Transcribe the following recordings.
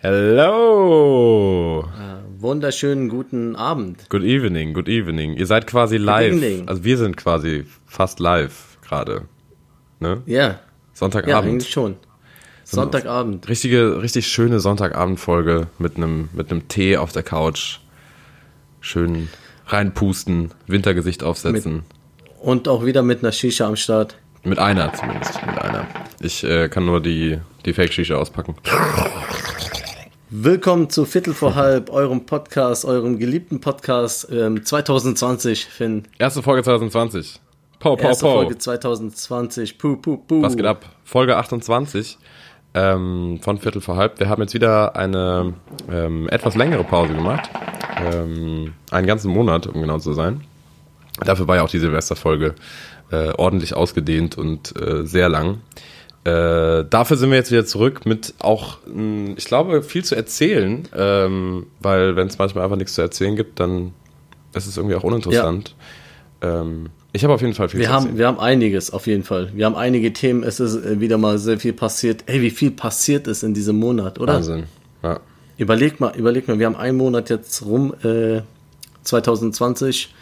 Hello! Äh, wunderschönen guten Abend. Good evening, good evening. Ihr seid quasi live. evening. Also wir sind quasi fast live gerade. Ne? Ja, ja, Sonntagabend. eigentlich schon. Sonntagabend. Richtige, richtig schöne Sonntagabendfolge mit einem mit einem Tee auf der Couch. Schön reinpusten, Wintergesicht aufsetzen. Und auch wieder mit einer Shisha am Start. Mit, einer zumindest, mit einer. Ich äh, kann nur die, die Fake-Shisha auspacken. Willkommen zu Viertel vor halb, eurem Podcast, eurem geliebten Podcast ähm, 2020, Finn. Erste Folge 2020. Pow, pow, Erste pow. Folge 2020. Puh, puh, puh. Was geht ab? Folge 28 ähm, von Viertel vor halb. Wir haben jetzt wieder eine ähm, etwas längere Pause gemacht. Ähm, einen ganzen Monat, um genau zu sein. Dafür war ja auch die Silvesterfolge äh, ordentlich ausgedehnt und äh, sehr lang. Äh, dafür sind wir jetzt wieder zurück mit auch, mh, ich glaube, viel zu erzählen, ähm, weil wenn es manchmal einfach nichts zu erzählen gibt, dann ist es irgendwie auch uninteressant. Ähm, ich habe auf jeden Fall viel Wir zu haben, erzählen. wir haben einiges, auf jeden Fall. Wir haben einige Themen. Es ist äh, wieder mal sehr viel passiert. Ey, wie viel passiert ist in diesem Monat, oder? Wahnsinn. Ja. Überleg mal, überleg mal, wir haben einen Monat jetzt rum, äh, 2020,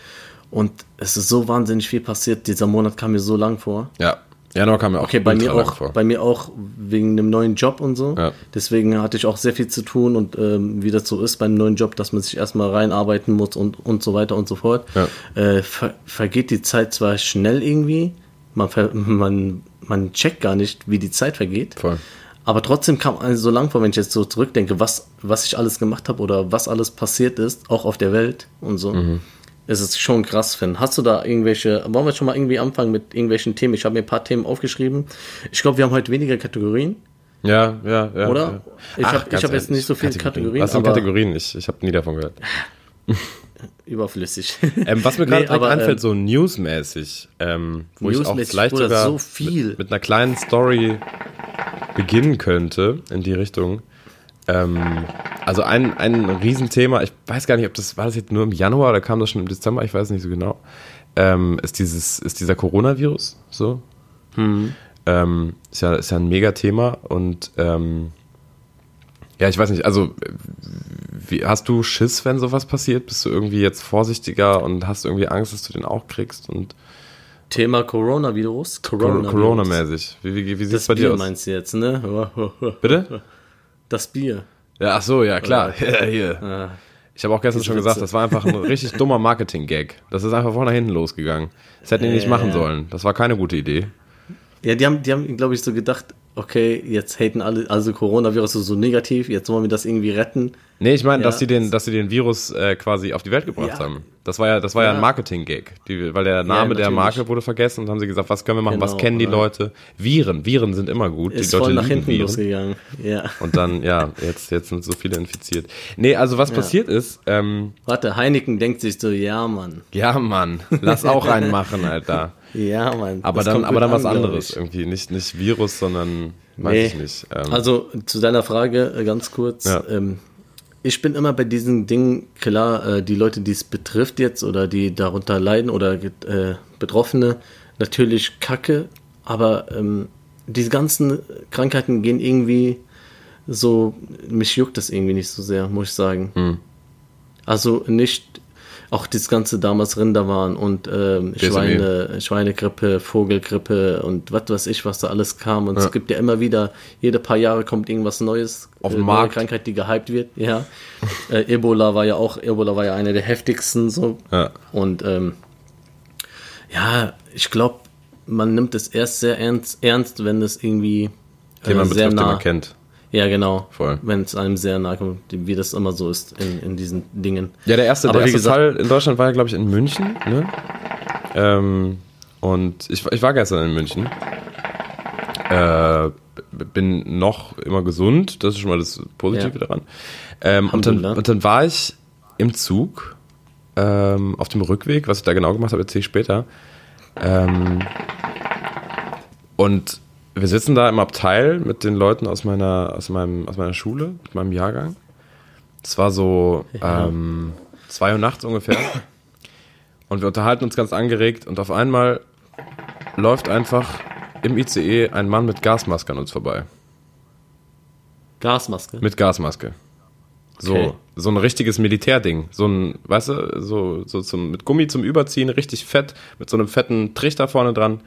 und es ist so wahnsinnig viel passiert. Dieser Monat kam mir so lang vor. Ja, Januar kam mir auch Okay, bei mir auch, vor. bei mir auch wegen einem neuen Job und so. Ja. Deswegen hatte ich auch sehr viel zu tun und ähm, wie das so ist beim neuen Job, dass man sich erstmal reinarbeiten muss und, und so weiter und so fort. Ja. Äh, ver vergeht die Zeit zwar schnell irgendwie, man, man, man checkt gar nicht, wie die Zeit vergeht. Voll. Aber trotzdem kam einem so lang vor, wenn ich jetzt so zurückdenke, was, was ich alles gemacht habe oder was alles passiert ist, auch auf der Welt und so. Mhm. Es ist schon krass, Finn. Hast du da irgendwelche, wollen wir schon mal irgendwie anfangen mit irgendwelchen Themen? Ich habe mir ein paar Themen aufgeschrieben. Ich glaube, wir haben heute weniger Kategorien, Ja, ja, ja. oder? Ja. Ich habe hab jetzt nicht so viele Kategorien, Was sind Kategorien? Ich, ich habe nie davon gehört. überflüssig. Ähm, was mir gerade Nee, aber, einfällt, ähm, so newsmäßig, ähm, wo ich auch Newsmäßig, vielleicht sogar so viel. Mit, mit einer kleinen Story beginnen könnte in die Richtung. Ähm, also ein, ein Riesenthema, ich weiß gar nicht, ob das, war das jetzt nur im Januar oder kam das schon im Dezember, ich weiß nicht so genau, ähm, ist dieses, ist dieser Coronavirus, so. Hm. Ähm, ist ja, ist ja ein Megathema und, ähm, ja, ich weiß nicht, also wie, hast du Schiss, wenn sowas passiert? Bist du irgendwie jetzt vorsichtiger und hast irgendwie Angst, dass du den auch kriegst und Thema Coronavirus. Coronavirus. Corona-mäßig? Wie, wie, wie sieht es Das bei dir aus? meinst du jetzt, ne? Bitte? Das Bier. Ja, ach so, ja, klar. Ja, hier. Ich habe auch gestern schon gesagt, das war einfach ein richtig dummer Marketing-Gag. Das ist einfach vorne hinten losgegangen. Das hätten die nicht machen sollen. Das war keine gute Idee. Ja, die haben, die haben, glaube ich, so gedacht, okay, jetzt haten alle, also Coronavirus ist so negativ, jetzt wollen wir das irgendwie retten. Nee, ich meine, dass Ja. sie den, dass sie den Virus äh, quasi auf die Welt gebracht Ja. haben. Das war ja, das war ja, Ja. ein Marketing-Gag, weil der Name der. Marke wurde vergessen und haben sie gesagt, was können wir machen, was Genau, kennen die. Leute? Viren, Viren sind immer gut. Ist die Leute voll nach hinten Viren. losgegangen. Ja. Und dann, ja, jetzt, jetzt sind so viele infiziert. Nee, also was passiert ist, ähm, Warte, Heineken denkt sich so, ja, Mann. ja, Mann, lass auch einen machen, Alter. Ja, Mann. Aber dann, aber dann was an, glaub anderes irgendwie. Nicht, nicht Virus, sondern, weiß Nee. ich nicht. Ähm, Also zu deiner Frage äh, ganz kurz. Ja. Ähm, ich bin immer bei diesen Dingen, klar, äh, die Leute, die es betrifft jetzt oder die darunter leiden oder äh, Betroffene, natürlich kacke, aber ähm, diese ganzen Krankheiten gehen irgendwie so, mich juckt das irgendwie nicht so sehr, muss ich sagen. Hm. Also nicht, auch das ganze damals Rinder waren und ähm. Schweine, Schweinegrippe, Vogelgrippe und was weiß ich, was da alles kam. Und es gibt ja immer wieder, jede paar Jahre kommt irgendwas Neues. Auf den äh, Markt. Neue Krankheit, die gehypt wird, ja. äh, Ebola war ja auch, Ebola war ja eine der heftigsten so. ja. Und ähm, ja, ich glaube, man nimmt es erst sehr ernst, ernst wenn es irgendwie äh, Den man sehr betrifft, den nah. man kennt. Ja, genau. Voll. Wenn es einem sehr nahe kommt, wie das immer so ist in, in diesen Dingen. Ja, der erste, Aber der erste gesagt- Fall in Deutschland war ja, glaube ich, in München. Ne? Ähm, und ich, ich war gestern in München. Äh, bin noch immer gesund, das ist schon mal das Positive Ja. daran. Ähm, und, dann, und dann war ich im Zug ähm, auf dem Rückweg, was ich da genau gemacht habe, erzähle ich später. Ähm, und wir sitzen da im Abteil mit den Leuten aus meiner, aus meinem, aus meiner Schule, mit meinem Jahrgang. Es war so Ja. ähm, zwei Uhr nachts ungefähr. Und wir unterhalten uns ganz angeregt und auf einmal läuft einfach im ICE ein Mann mit Gasmaske an uns vorbei. Gasmaske. Mit Gasmaske. So, Okay. so ein richtiges Militärding. So ein, weißt du, so, so zum, mit Gummi zum Überziehen, richtig fett, mit so einem fetten Trichter vorne dran.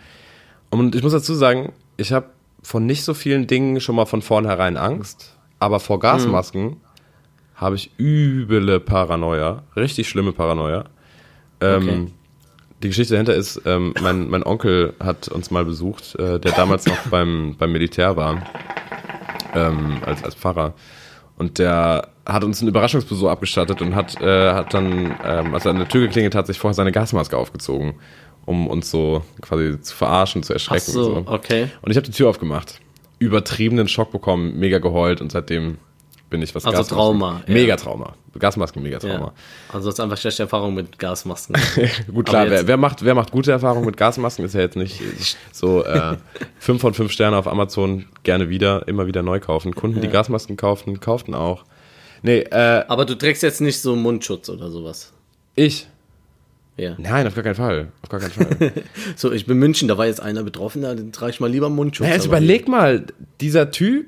Und ich muss dazu sagen, ich habe von nicht so vielen Dingen schon mal von vornherein Angst, aber vor Gasmasken habe ich üble Paranoia, richtig schlimme Paranoia. Ähm, Okay. Die Geschichte dahinter ist, ähm, mein, mein Onkel hat uns mal besucht, äh, der damals noch beim, beim Militär war, ähm, als, als Pfarrer. Und der hat uns einen Überraschungsbesuch abgestattet und hat, äh, hat dann, ähm, als er an der Tür geklingelt hat, sich vorher seine Gasmaske aufgezogen, um uns so quasi zu verarschen, zu Ach erschrecken. so, und so. okay. Und ich habe die Tür aufgemacht. Übertriebenen Schock bekommen, mega geheult und seitdem bin ich was Also Gasmasken- Trauma, ja. Mega Trauma. Gasmasken, mega Trauma. Ja. Also ist einfach schlechte Erfahrung mit Gasmasken. Gut, klar, wer, wer, macht, wer macht gute Erfahrungen mit Gasmasken, ist ja jetzt nicht so äh, 5 von 5 Sterne auf Amazon gerne wieder, immer wieder neu kaufen. Kunden, die Gasmasken kauften, kauften auch. Nee, äh, Aber du trägst jetzt nicht so Mundschutz oder sowas. ich? Ja. Nein, auf gar keinen Fall. Auf gar keinen Fall. So, ich bin München, da war jetzt einer betroffen, da trage ich mal lieber Mundschutz. naja, jetzt überleg mal, dieser Typ,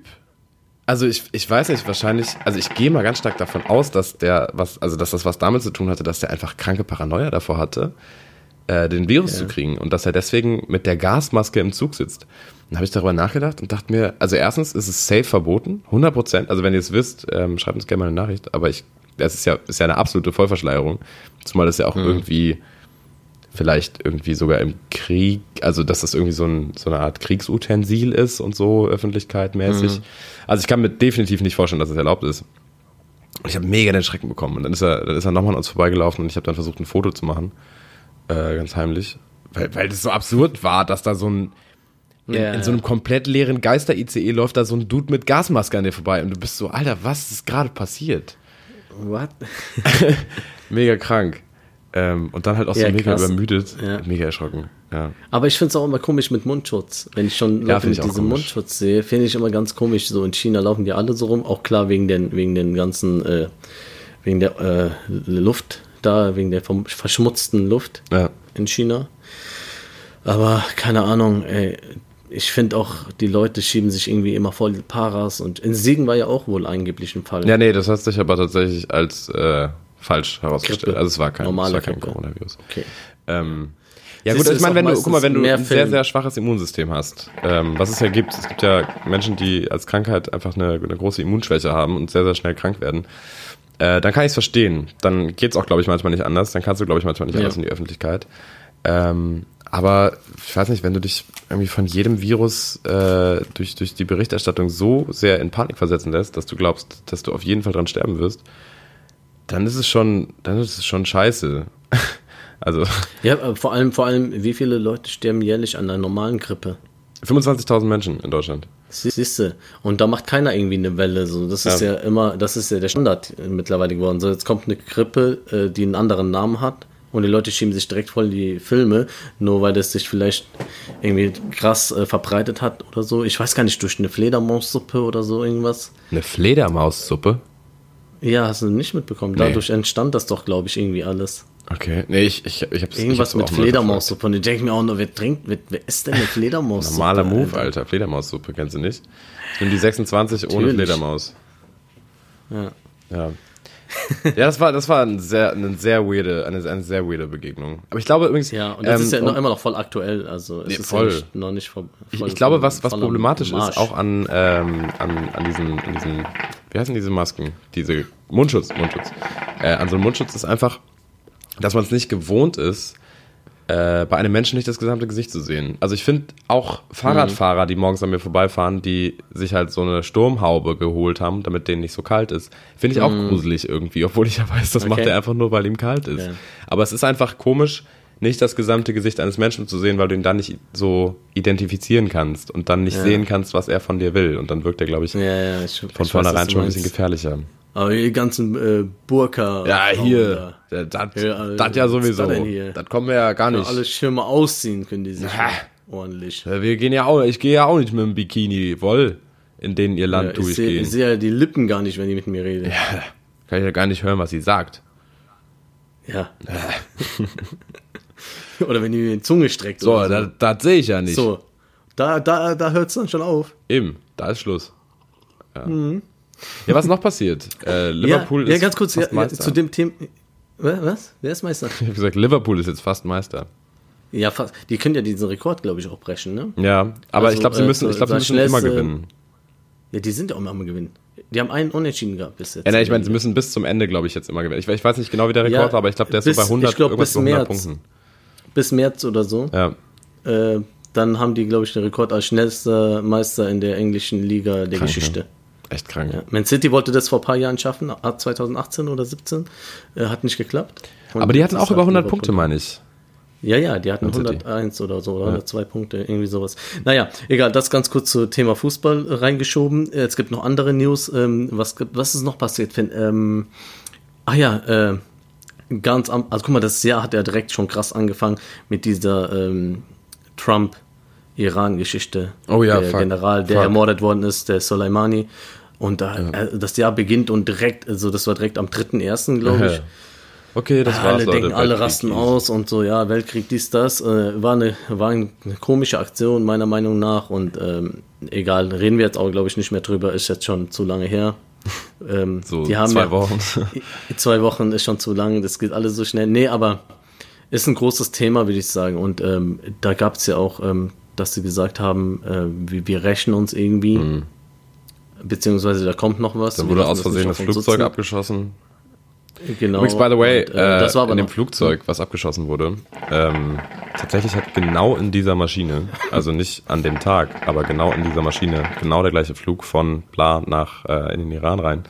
also ich, ich weiß nicht, wahrscheinlich, also ich gehe mal ganz stark davon aus, dass der, was, also dass das was damit zu tun hatte, dass der einfach kranke Paranoia davor hatte, äh, den Virus zu kriegen und dass er deswegen mit der Gasmaske im Zug sitzt. Dann habe ich darüber nachgedacht und dachte mir, also erstens ist es safe verboten, 100 Prozent. Also wenn ihr es wisst, ähm, schreibt uns gerne mal eine Nachricht. Aber ich, das ist ja, ist ja eine absolute Vollverschleierung. Zumal das ja auch irgendwie vielleicht irgendwie sogar im Krieg, also dass das irgendwie so, ein, so eine Art Kriegsutensil ist und so öffentlichkeitmäßig. Also ich kann mir definitiv nicht vorstellen, dass es erlaubt ist. Und ich habe mega den Schrecken bekommen. Und dann ist er, dann ist er nochmal an uns vorbeigelaufen und ich habe dann versucht, ein Foto zu machen. Äh, ganz heimlich. Weil, weil das so absurd war, dass da so ein in, in so einem komplett leeren Geister-ICE läuft da so ein Dude mit Gasmaske an dir vorbei und du bist so, Alter, was ist gerade passiert? What? Mega krank. Ähm, und dann halt auch so Ja, mega krass. übermüdet, Ja. mega erschrocken. Ja. Aber ich finde es auch immer komisch mit Mundschutz. Wenn ich schon Leute mit diesem. Mundschutz sehe, finde ich immer ganz komisch. So in China laufen die alle so rum, auch klar wegen den, wegen den ganzen, äh, wegen der äh, Luft da, wegen der verschmutzten Luft in China. Aber keine Ahnung, ey, ich finde auch, die Leute schieben sich irgendwie immer voll die Paras und in Siegen war ja auch wohl angeblich ein Fall. Ja, nee, das hat sich aber tatsächlich als äh, falsch herausgestellt. Grippe. Also es war kein, es Normale war kein. Coronavirus. Okay. Ähm, ja Siehst gut, du, ich meine, wenn du, guck mal, wenn du ein sehr, sehr schwaches Immunsystem hast, ähm, was es ja gibt, es gibt ja Menschen, die als Krankheit einfach eine, eine große Immunschwäche haben und sehr, sehr schnell krank werden, äh, dann kann ich es verstehen. Dann geht's auch, glaube ich, manchmal nicht anders. Dann kannst du, glaube ich, manchmal nicht Ja. anders in die Öffentlichkeit. Ähm, aber ich weiß nicht, wenn du dich irgendwie von jedem Virus äh, durch, durch die Berichterstattung so sehr in Panik versetzen lässt, dass du glaubst, dass du auf jeden Fall dran sterben wirst, dann ist es schon, dann ist es schon scheiße. also Ja, aber vor allem, vor allem, wie viele Leute sterben jährlich an einer normalen Grippe? 25.000 Menschen in Deutschland. Siehste. Und da macht keiner irgendwie eine Welle. So, das ist Ja. ja immer, das ist ja der Standard mittlerweile geworden. So, jetzt kommt eine Grippe, äh, die einen anderen Namen hat. Und die Leute schieben sich direkt voll die Filme, nur weil das sich vielleicht irgendwie krass äh, verbreitet hat oder so. Ich weiß gar nicht, durch eine Fledermaussuppe oder so irgendwas. Eine Fledermaussuppe? Ja, hast du nicht mitbekommen. Nee. Dadurch entstand das doch, glaube ich, irgendwie alles. Okay. Nee, ich, ich, ich hab's Irgendwas ich hab's mit Fledermaussuppe. Und ich denke mir auch nur, wer trinkt, wer, wer isst denn eine Fledermaussuppe? Normaler Move, Alter? Alter. Fledermaussuppe, kennst du nicht? Ich nehme die 26 ohne Natürlich. Fledermaus. Ja. Ja. ja, das war, das war ein sehr, eine sehr weirde, eine, eine sehr weirde Begegnung. Aber ich glaube übrigens. Ja, und das ähm, ist ja noch immer noch voll aktuell. Also es Nee, ist voll. ja nicht, noch nicht voll, Ich, ich glaube, was, was problematisch Marsch. ist, auch an, ähm, an, an, diesen, an diesen, wie heißen diese Masken? Diese Mundschutz, Mundschutz. Äh, an so einem Mundschutz ist einfach, dass man es nicht gewohnt ist, äh, bei einem Menschen nicht das gesamte Gesicht zu sehen. Also ich finde auch Fahrradfahrer, die morgens an mir vorbeifahren, die sich halt so eine Sturmhaube geholt haben, damit denen nicht so kalt ist, finde ich auch gruselig irgendwie, obwohl ich ja weiß, das macht Okay. er einfach nur, weil ihm kalt ist. Ja. Aber es ist einfach komisch, nicht das gesamte Gesicht eines Menschen zu sehen, weil du ihn dann nicht so identifizieren kannst und dann nicht Ja. sehen kannst, was er von dir will. Und dann wirkt er, glaube ich, Ja, ja, ich, von ich vornherein schon ein bisschen gefährlicher. Aber die ganzen äh, Burka. Ja, hier, da. das, das, Ja, das ja sowieso. das? Das kommen wir ja gar Ja, nicht. alle Schirme ausziehen können die sich Ja. ordentlich. Ja, Wir gehen ja auch, ich gehe ja auch nicht mit dem Bikini, woll, in denen ihr Land Ja, ich sehe durchgehen. ich seh ja die Lippen gar nicht, wenn die mit mir redet. Kann ich ja gar nicht hören, was sie sagt. Ja. Oder wenn die mir die Zunge streckt. So, oder das, das sehe ich ja nicht. so. Da, da, da hört es dann schon auf. Eben, da ist Schluss. Ja. Ja, was noch passiert? Äh, Liverpool ja, ist ja, ganz kurz, ja, fast Meister. zu dem Thema. Was? Wer ist Meister? Ich habe gesagt, Liverpool ist jetzt fast Meister. Ja, fast. Die können ja diesen Rekord, glaube ich, auch brechen, ne? Ja, aber Also, ich glaube, sie äh, müssen, ich glaub, sie müssen immer gewinnen. Ja, die sind ja auch immer am Gewinnen. Die haben einen Unentschieden gehabt bis jetzt. Ja, nein, ich meine, sie müssen bis zum Ende, glaube ich, jetzt immer gewinnen. Ich, ich weiß nicht genau, wie der Rekord Ja, war, aber ich glaube, der ist bis- so bei 100, ich glaub, irgendwas bis bei 100 März. Punkten. Bis März oder so. Ja, Äh, dann haben die, glaube ich, den Rekord als schnellster Meister in der englischen Liga der Krank, Geschichte. Echt krank. Ja. Man City wollte das vor ein paar Jahren schaffen, ab 2018 oder 17. Äh, hat nicht geklappt. Und Aber die hatten auch halt über 100 Liverpool. Punkte, meine ich. Ja, ja, die hatten Man City. 101 oder so, oder 102 Punkte, irgendwie sowas. Naja, egal, das ganz kurz zu Thema Fußball äh, reingeschoben. Äh, Es gibt noch andere News. Ähm, was, was ist noch passiert, Finn? Ähm, ach ja, äh, ganz am, also guck mal, das Jahr hat ja direkt schon krass angefangen mit dieser ähm, Trump-Iran-Geschichte. Oh ja, der fuck. General, der Fuck. ermordet worden ist, der Soleimani. Und da, äh, das Jahr beginnt und direkt, also das war direkt am 3.1., glaube ich. Okay, das war's, Alle Leute. denken, alle rasten ist- aus und so, ja, Weltkrieg, dies, das. Äh, war, eine, war eine komische Aktion, meiner Meinung nach. Und ähm, egal, reden wir jetzt auch, glaube ich, nicht mehr drüber, ist jetzt schon zu lange her. Ähm, So die haben zwei ja, Wochen. Zwei Wochen ist schon zu lang, das geht alles so schnell. Nee, aber ist ein großes Thema, würde ich sagen. Und ähm, da gab es ja auch, ähm, dass sie gesagt haben, äh, wir, wir rächen uns irgendwie. Beziehungsweise da kommt noch was. Da wurde aus Versehen das Flugzeug sitzen. abgeschossen. Genau. Übrigens, by the way, Und, äh, das war aber in dem noch- Flugzeug, was abgeschossen wurde, ähm, tatsächlich hat genau in dieser Maschine, also nicht an dem Tag, aber genau in dieser Maschine, genau der gleiche Flug von Bla nach äh, in den Iran rein,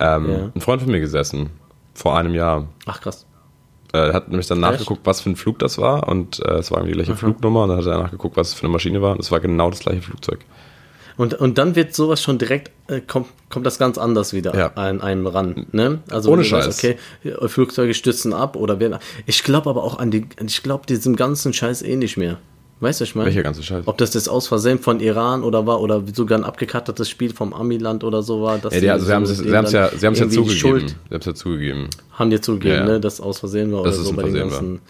ähm, Ja. ein Freund von mir gesessen, vor einem Jahr. Ach krass. Äh, hat nämlich dann nachgeguckt, was für ein Flug das war und äh, es war irgendwie die gleiche Flugnummer und dann hat er nachgeguckt, was es für eine Maschine war und es war genau das gleiche Flugzeug. Und, und dann wird sowas schon direkt, äh, kommt, kommt das ganz anders wieder Ja. an einem ran. Ne? Also Ohne du weißt, Scheiß. okay, äh, Flugzeuge stützen ab oder werden. Ich glaube aber auch an die, ich glaube diesem ganzen Scheiß eh nicht mehr. Weißt du, ich meine? Welcher ganze Scheiß? Ob das jetzt aus Versehen von Iran oder war oder sogar ein abgekattetes Spiel vom Amiland oder so war. dass Ja, die, also sie haben es sie ja, sie haben's ja irgendwie die zugegeben. Schuld Sie haben es ja zugegeben. haben die zugegeben, Ja, ja. ne, dass aus Versehen war Dass oder es so bei den Versehen war. ganzen.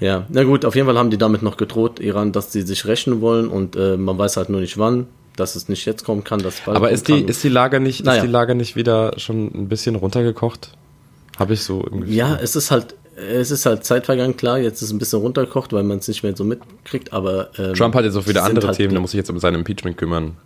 Ja, na gut, auf jeden Fall haben die damit noch gedroht, Iran, dass sie sich rächen wollen und äh, man weiß halt nur nicht wann, dass es nicht jetzt kommen kann, dass bald Aber ist die, kann. ist die Lage nicht, Naja. ist die Lage nicht wieder schon ein bisschen runtergekocht? Habe ich so irgendwie. Ja, es ist halt, es ist halt Zeit vergangen, klar, jetzt ist es ein bisschen runtergekocht, weil man es nicht mehr so mitkriegt, aber ähm, Trump hat jetzt auch wieder andere halt Themen, der muss sich jetzt um sein Impeachment kümmern.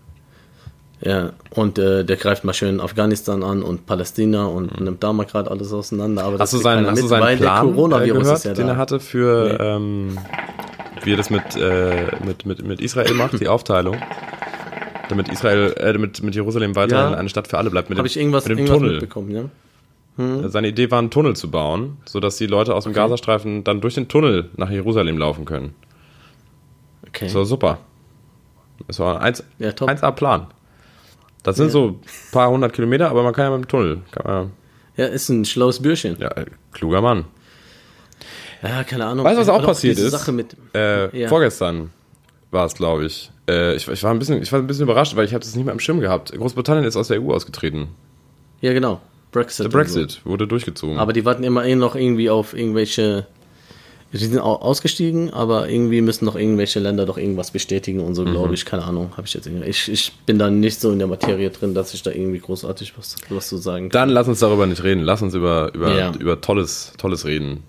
Ja, und äh, der greift mal schön Afghanistan an und Palästina und nimmt da mal gerade alles auseinander. Aber Hast du seinen, hast du mit, seinen weil Plan äh, Coronavirus gehört, ist ja den da. er hatte für, Nee. ähm, wie er das mit, äh, mit, mit, mit Israel macht, die Aufteilung? Damit Israel, äh, damit, mit Jerusalem weiterhin Ja. eine Stadt für alle bleibt. Mit Habe dem, ich irgendwas, mit dem irgendwas Tunnel. mitbekommen, ja? Seine Idee war, einen Tunnel zu bauen, sodass die Leute aus dem Gazastreifen dann durch den Tunnel nach Jerusalem laufen können. Okay. Das war super. Das war ein 1, Ja, top. 1A-Plan. Das sind Ja. so ein paar hundert Kilometer, aber man kann ja mit dem Tunnel. Man, Ja, ist ein schlaues Bürschchen. ja, äh, kluger Mann. Ja, keine Ahnung. Weißt du, was auch Oder passiert ist? Äh, Ja. Vorgestern war es, glaube ich. Äh, ich. Ich war ein bisschen, ich war ein bisschen überrascht, weil ich habe das nicht mehr im Schirm gehabt. Großbritannien ist aus der EU ausgetreten. ja, genau. Brexit. Der Brexit wurde durchgezogen. So. Aber die warten immer eh noch irgendwie auf irgendwelche. Die sind au- ausgestiegen, aber irgendwie müssen noch irgendwelche Länder doch irgendwas bestätigen und so, Mhm. glaube ich. Keine Ahnung, habe ich jetzt irgendwie. Ich, ich bin da nicht so in der Materie drin, dass ich da irgendwie großartig was, was zu sagen kann. Dann lass uns darüber nicht reden. Lass uns über, über, Ja. über Tolles, Tolles reden.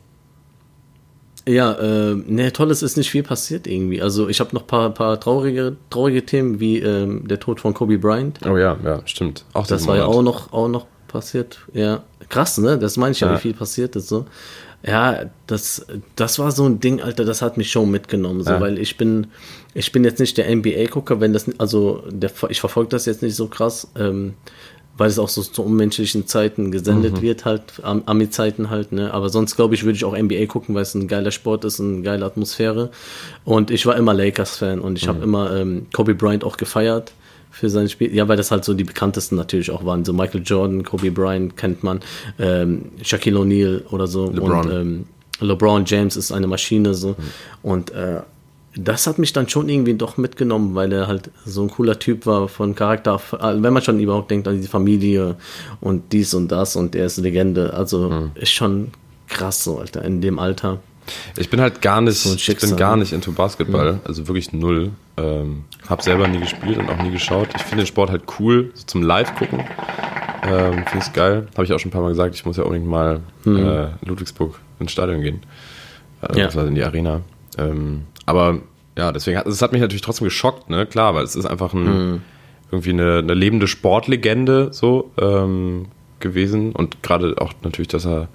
Ja, äh, ne, tolles ist nicht viel passiert irgendwie. Also ich habe noch paar, paar traurige, traurige Themen wie ähm, der Tod von Kobe Bryant. Oh ja, ja, stimmt. Auch Das war ja Monat. auch noch, auch noch passiert. Ja, krass, ne? Das meine ich ja, Ja. wie viel passiert ist so. Ja, das, das war so ein Ding, Alter, das hat mich schon mitgenommen, so, Ja. weil ich bin, ich bin jetzt nicht der NBA-Gucker, wenn das, also der, ich verfolge das jetzt nicht so krass, ähm, weil es auch so zu unmenschlichen Zeiten gesendet wird, halt, Am- Ami-Zeiten halt, ne? Aber sonst, glaube ich, würde ich auch NBA gucken, weil es ein geiler Sport ist, eine geile Atmosphäre. Und ich war immer Lakers-Fan und ich habe immer ähm, Kobe Bryant auch gefeiert für sein Spiel. Ja, weil das halt so die bekanntesten natürlich auch waren. So Michael Jordan, Kobe Bryant kennt man, ähm, Shaquille O'Neal oder so. LeBron. Und ähm, LeBron James ist eine Maschine so. Und äh, das hat mich dann schon irgendwie doch mitgenommen, weil er halt so ein cooler Typ war von Charakter, äh, wenn man schon überhaupt denkt an die Familie und dies und das und er ist Legende. Also ist schon krass so, Alter, in dem Alter. Ich bin halt gar nicht, So ich bin gar nicht into Basketball, also wirklich null. Ähm, hab selber nie gespielt und auch nie geschaut. Ich finde den Sport halt cool, so zum Live gucken. Ähm, finde ich geil. Habe ich auch schon ein paar Mal gesagt, ich muss ja unbedingt mal äh, in Ludwigsburg ins Stadion gehen. Äh, Ja. in die Arena. Ähm, aber ja, deswegen hat es hat mich natürlich trotzdem geschockt, ne? Klar, weil es ist einfach ein, irgendwie eine, eine lebende Sportlegende so ähm, gewesen und gerade auch natürlich, dass er,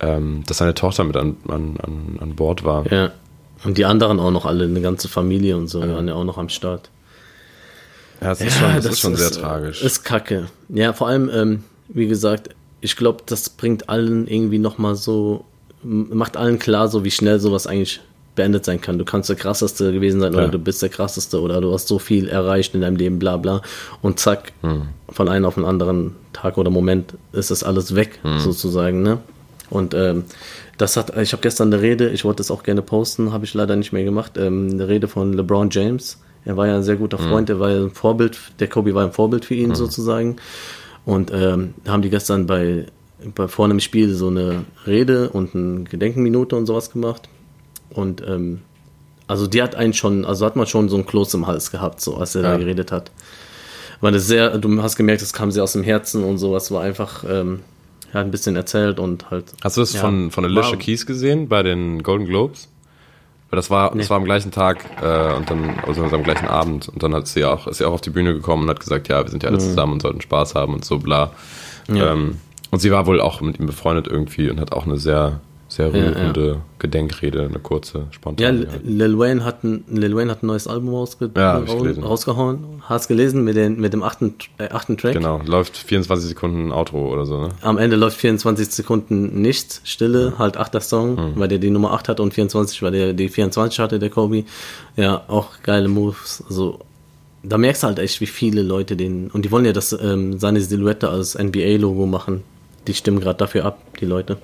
ähm, dass seine Tochter mit an, an, an, an Bord war. Ja. Und die anderen auch noch alle, eine ganze Familie und so, waren ja auch noch am Start. Ja, das ist schon, das das ist schon sehr äh, tragisch. Ist kacke. Ja, vor allem, ähm, wie gesagt, ich glaube, das bringt allen irgendwie nochmal so, macht allen klar, so wie schnell sowas eigentlich beendet sein kann. Du kannst der krasseste gewesen sein Ja. oder du bist der krasseste oder du hast so viel erreicht in deinem Leben, bla bla. Und zack, Hm. von einem auf den anderen Tag oder Moment ist das alles weg, Hm. sozusagen, ne? Und ähm, das hat, ich habe gestern eine Rede, ich wollte das auch gerne posten, habe ich leider nicht mehr gemacht, ähm, eine Rede von LeBron James. Er war ja ein sehr guter Freund, er war ja ein Vorbild, der Kobe war ein Vorbild für ihn sozusagen. Und ähm, da haben die gestern bei, bei vor einem Spiel so eine Rede und eine Gedenkenminute und sowas gemacht. Und ähm, also die hat einen schon, also hat man schon so ein Kloß im Hals gehabt, so als er Ja. da geredet hat. Weil das sehr, du hast gemerkt, es kam sehr aus dem Herzen und sowas war einfach, ähm, er hat ein bisschen erzählt und halt. Hast du das Ja. von, von Alicia Wow. Keys gesehen bei den Golden Globes? Weil das war, das Nee. war am gleichen Tag äh, und dann, also am gleichen Abend und dann hat sie auch, ist sie auch auf die Bühne gekommen und hat gesagt, ja, wir sind ja alle zusammen und sollten Spaß haben und so bla. Mhm. Ja. Ähm, und sie war wohl auch mit ihm befreundet irgendwie und hat auch eine sehr, sehr Ja, rührende Gedenkrede, eine kurze, Ja, spontane. L- Lil Wayne hat ein, Lil Wayne hat ein neues Album rausge Ja, rausgehauen. Hast gelesen mit, den, mit dem achten, äh, achten Track? Genau, läuft 24 Sekunden Outro oder so, ne? Am Ende läuft 24 Sekunden nichts, Stille, halt achter Song, weil der die Nummer 8 hat und 24, weil der die 24 hatte, der Kobe. Ja, auch geile Moves. Also, da merkst du halt echt, wie viele Leute den, und die wollen ja das, ähm, seine Silhouette als NBA-Logo machen. Die stimmen gerade dafür ab, die Leute.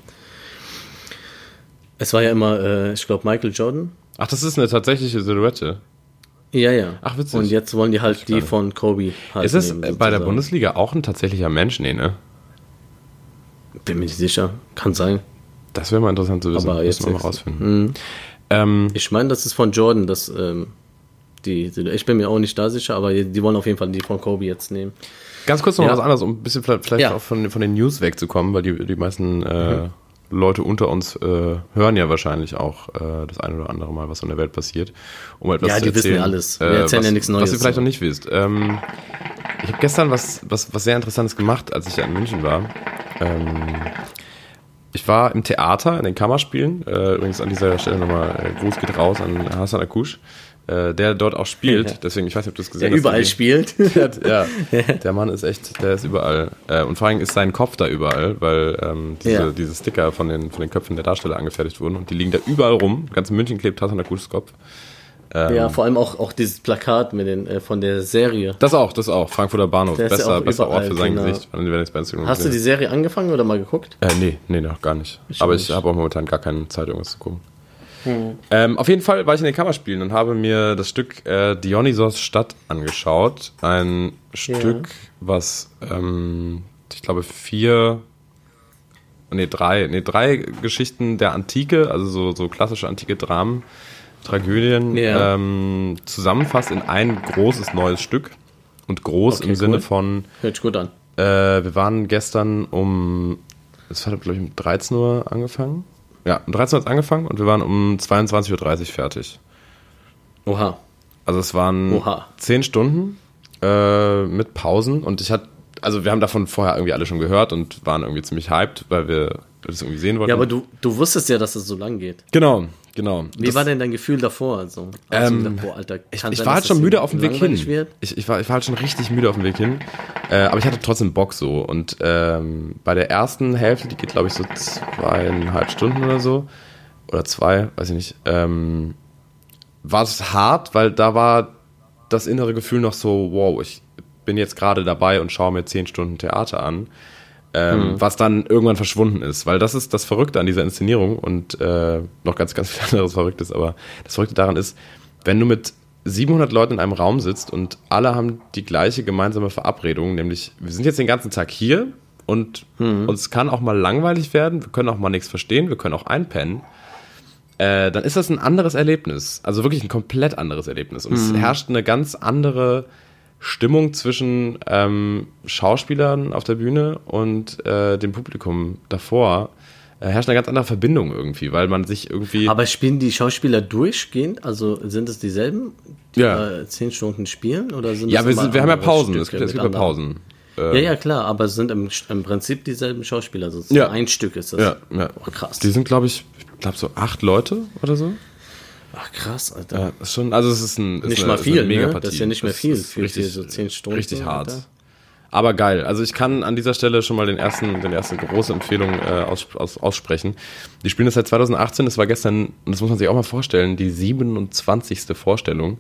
Es war ja immer, äh, ich glaube, Michael Jordan. Ach, das ist eine tatsächliche Silhouette. Ja, ja. Ach, witzig. Und jetzt wollen die halt die von Kobe halt Ist es nehmen, äh, bei der. Bundesliga auch ein tatsächlicher Mensch? Nee, ne? Bin mir nicht sicher. Kann sein. Das wäre mal interessant zu wissen. Aber Müssen jetzt wir mal rausfinden. Ähm, Ich meine, das ist von Jordan, das, ähm, die, ich bin mir auch nicht da sicher, aber die, wollen auf jeden Fall die von Kobe jetzt nehmen. Ganz kurz noch Ja. was anderes, um ein bisschen vielleicht, vielleicht Ja. auch von, von den News wegzukommen, weil die, die meisten äh, Leute unter uns äh, hören ja wahrscheinlich auch äh, das eine oder andere Mal, was in der Welt passiert. Um etwas Ja, zu die wissen erzählen, ja alles. Wir erzählen was, ja nichts Neues, Was ihr vielleicht so. noch nicht wisst. Ähm, ich habe gestern was, was, was sehr Interessantes gemacht, als ich ja in München war. Ähm, ich war im Theater, in den Kammerspielen. Äh, übrigens an dieser Stelle nochmal äh, Gruß geht raus an Hassan Akush, äh, der dort auch spielt. Ja. Deswegen, ich weiß nicht, ob du es gesehen Der hast. überall die- spielt. ja, der Mann ist echt, der ist überall. Äh, und vor allem ist sein Kopf da überall, weil ähm, diese, Ja. diese Sticker von den, von den Köpfen der Darsteller angefertigt wurden und die liegen da überall rum. Ganz in München klebt Hassan Akushs Kopf. ja, vor allem auch, auch dieses Plakat mit den, äh, von der Serie. Das auch, das auch. Frankfurter Bahnhof. Der ja Besser, besser Ort überall, für sein genau. Gesicht. Hast du die. Serie angefangen oder mal geguckt? Äh, nee, nee, noch gar nicht. Ich Aber ich habe auch momentan gar keine Zeit, irgendwas zu gucken. Hm. Ähm, auf jeden Fall war ich in den Kammerspielen und habe mir das Stück äh, Dionysos Stadt angeschaut. Ein Stück, was ähm, ich glaube vier, nee drei, nee drei Geschichten der Antike, also so, so klassische antike Dramen, Tragödien Ja. ähm, zusammenfasst in ein großes neues Stück. Und groß Okay, im Sinne cool. von Hört sich gut an. äh, wir waren gestern um, es hat glaube ich um 13 Uhr angefangen. Ja, um 13 Uhr hat es angefangen und wir waren um 22.30 Uhr fertig. Oha. Also es waren Oha. 10 Stunden äh, mit Pausen und ich hatte, also wir haben davon vorher irgendwie alle schon gehört und waren irgendwie ziemlich hyped, weil wir das irgendwie sehen wollten. Ja, aber du, du wusstest ja, dass es so lang geht. genau, genau. Wie Das- war denn dein Gefühl davor? Also, Ähm, gedacht, boah, Alter, Ich, ich sein, war halt schon das müde auf dem Weg hin. Ich, ich, war, ich war halt schon richtig müde auf dem Weg hin. Äh, aber ich hatte trotzdem Bock so. Und ähm, bei der ersten Hälfte, die geht glaube ich so zweieinhalb Stunden oder so, oder zwei, weiß ich nicht, ähm, war es hart, weil da war das innere Gefühl noch so, wow, ich bin jetzt gerade dabei und schaue mir zehn Stunden Theater an. Ähm, Was dann irgendwann verschwunden ist, weil das ist das Verrückte an dieser Inszenierung und äh, noch ganz, ganz viel anderes Verrücktes, aber das Verrückte daran ist, wenn du mit 700 Leuten in einem Raum sitzt und alle haben die gleiche gemeinsame Verabredung, nämlich wir sind jetzt den ganzen Tag hier und uns kann auch mal langweilig werden, wir können auch mal nichts verstehen, wir können auch einpennen, äh, dann ist das ein anderes Erlebnis. Also wirklich ein komplett anderes Erlebnis. Und es herrscht eine ganz andere Stimmung zwischen ähm, Schauspielern auf der Bühne und äh, dem Publikum davor. Äh, herrscht eine ganz andere Verbindung irgendwie, weil man sich irgendwie. Aber spielen die Schauspieler durchgehend? Also sind es dieselben, die Ja. äh, zehn Stunden spielen? Oder sind ja, wir, sind, wir haben ja Pausen. Es gibt, es gibt ja? Pausen. Äh, Ja, ja, klar, aber es sind im, im Prinzip dieselben Schauspieler. sozusagen. Ja. Ein Stück ist das. ja, ja. Oh, krass. Die sind, glaube ich, ich glaube so acht Leute oder so. Ach, krass, Alter. Ja, ist schon, also es ist ein ist Nicht eine, mal viel, ne? Das ist ja nicht mehr Das viel für- für so zehn Stunden, Richtig hart. Alter. Aber geil. Also ich kann an dieser Stelle schon mal den ersten, den erste große Empfehlung äh, aus, aus, aussprechen. Die spielen das seit 2018. Das war gestern, und das muss man sich auch mal vorstellen, die 27. Vorstellung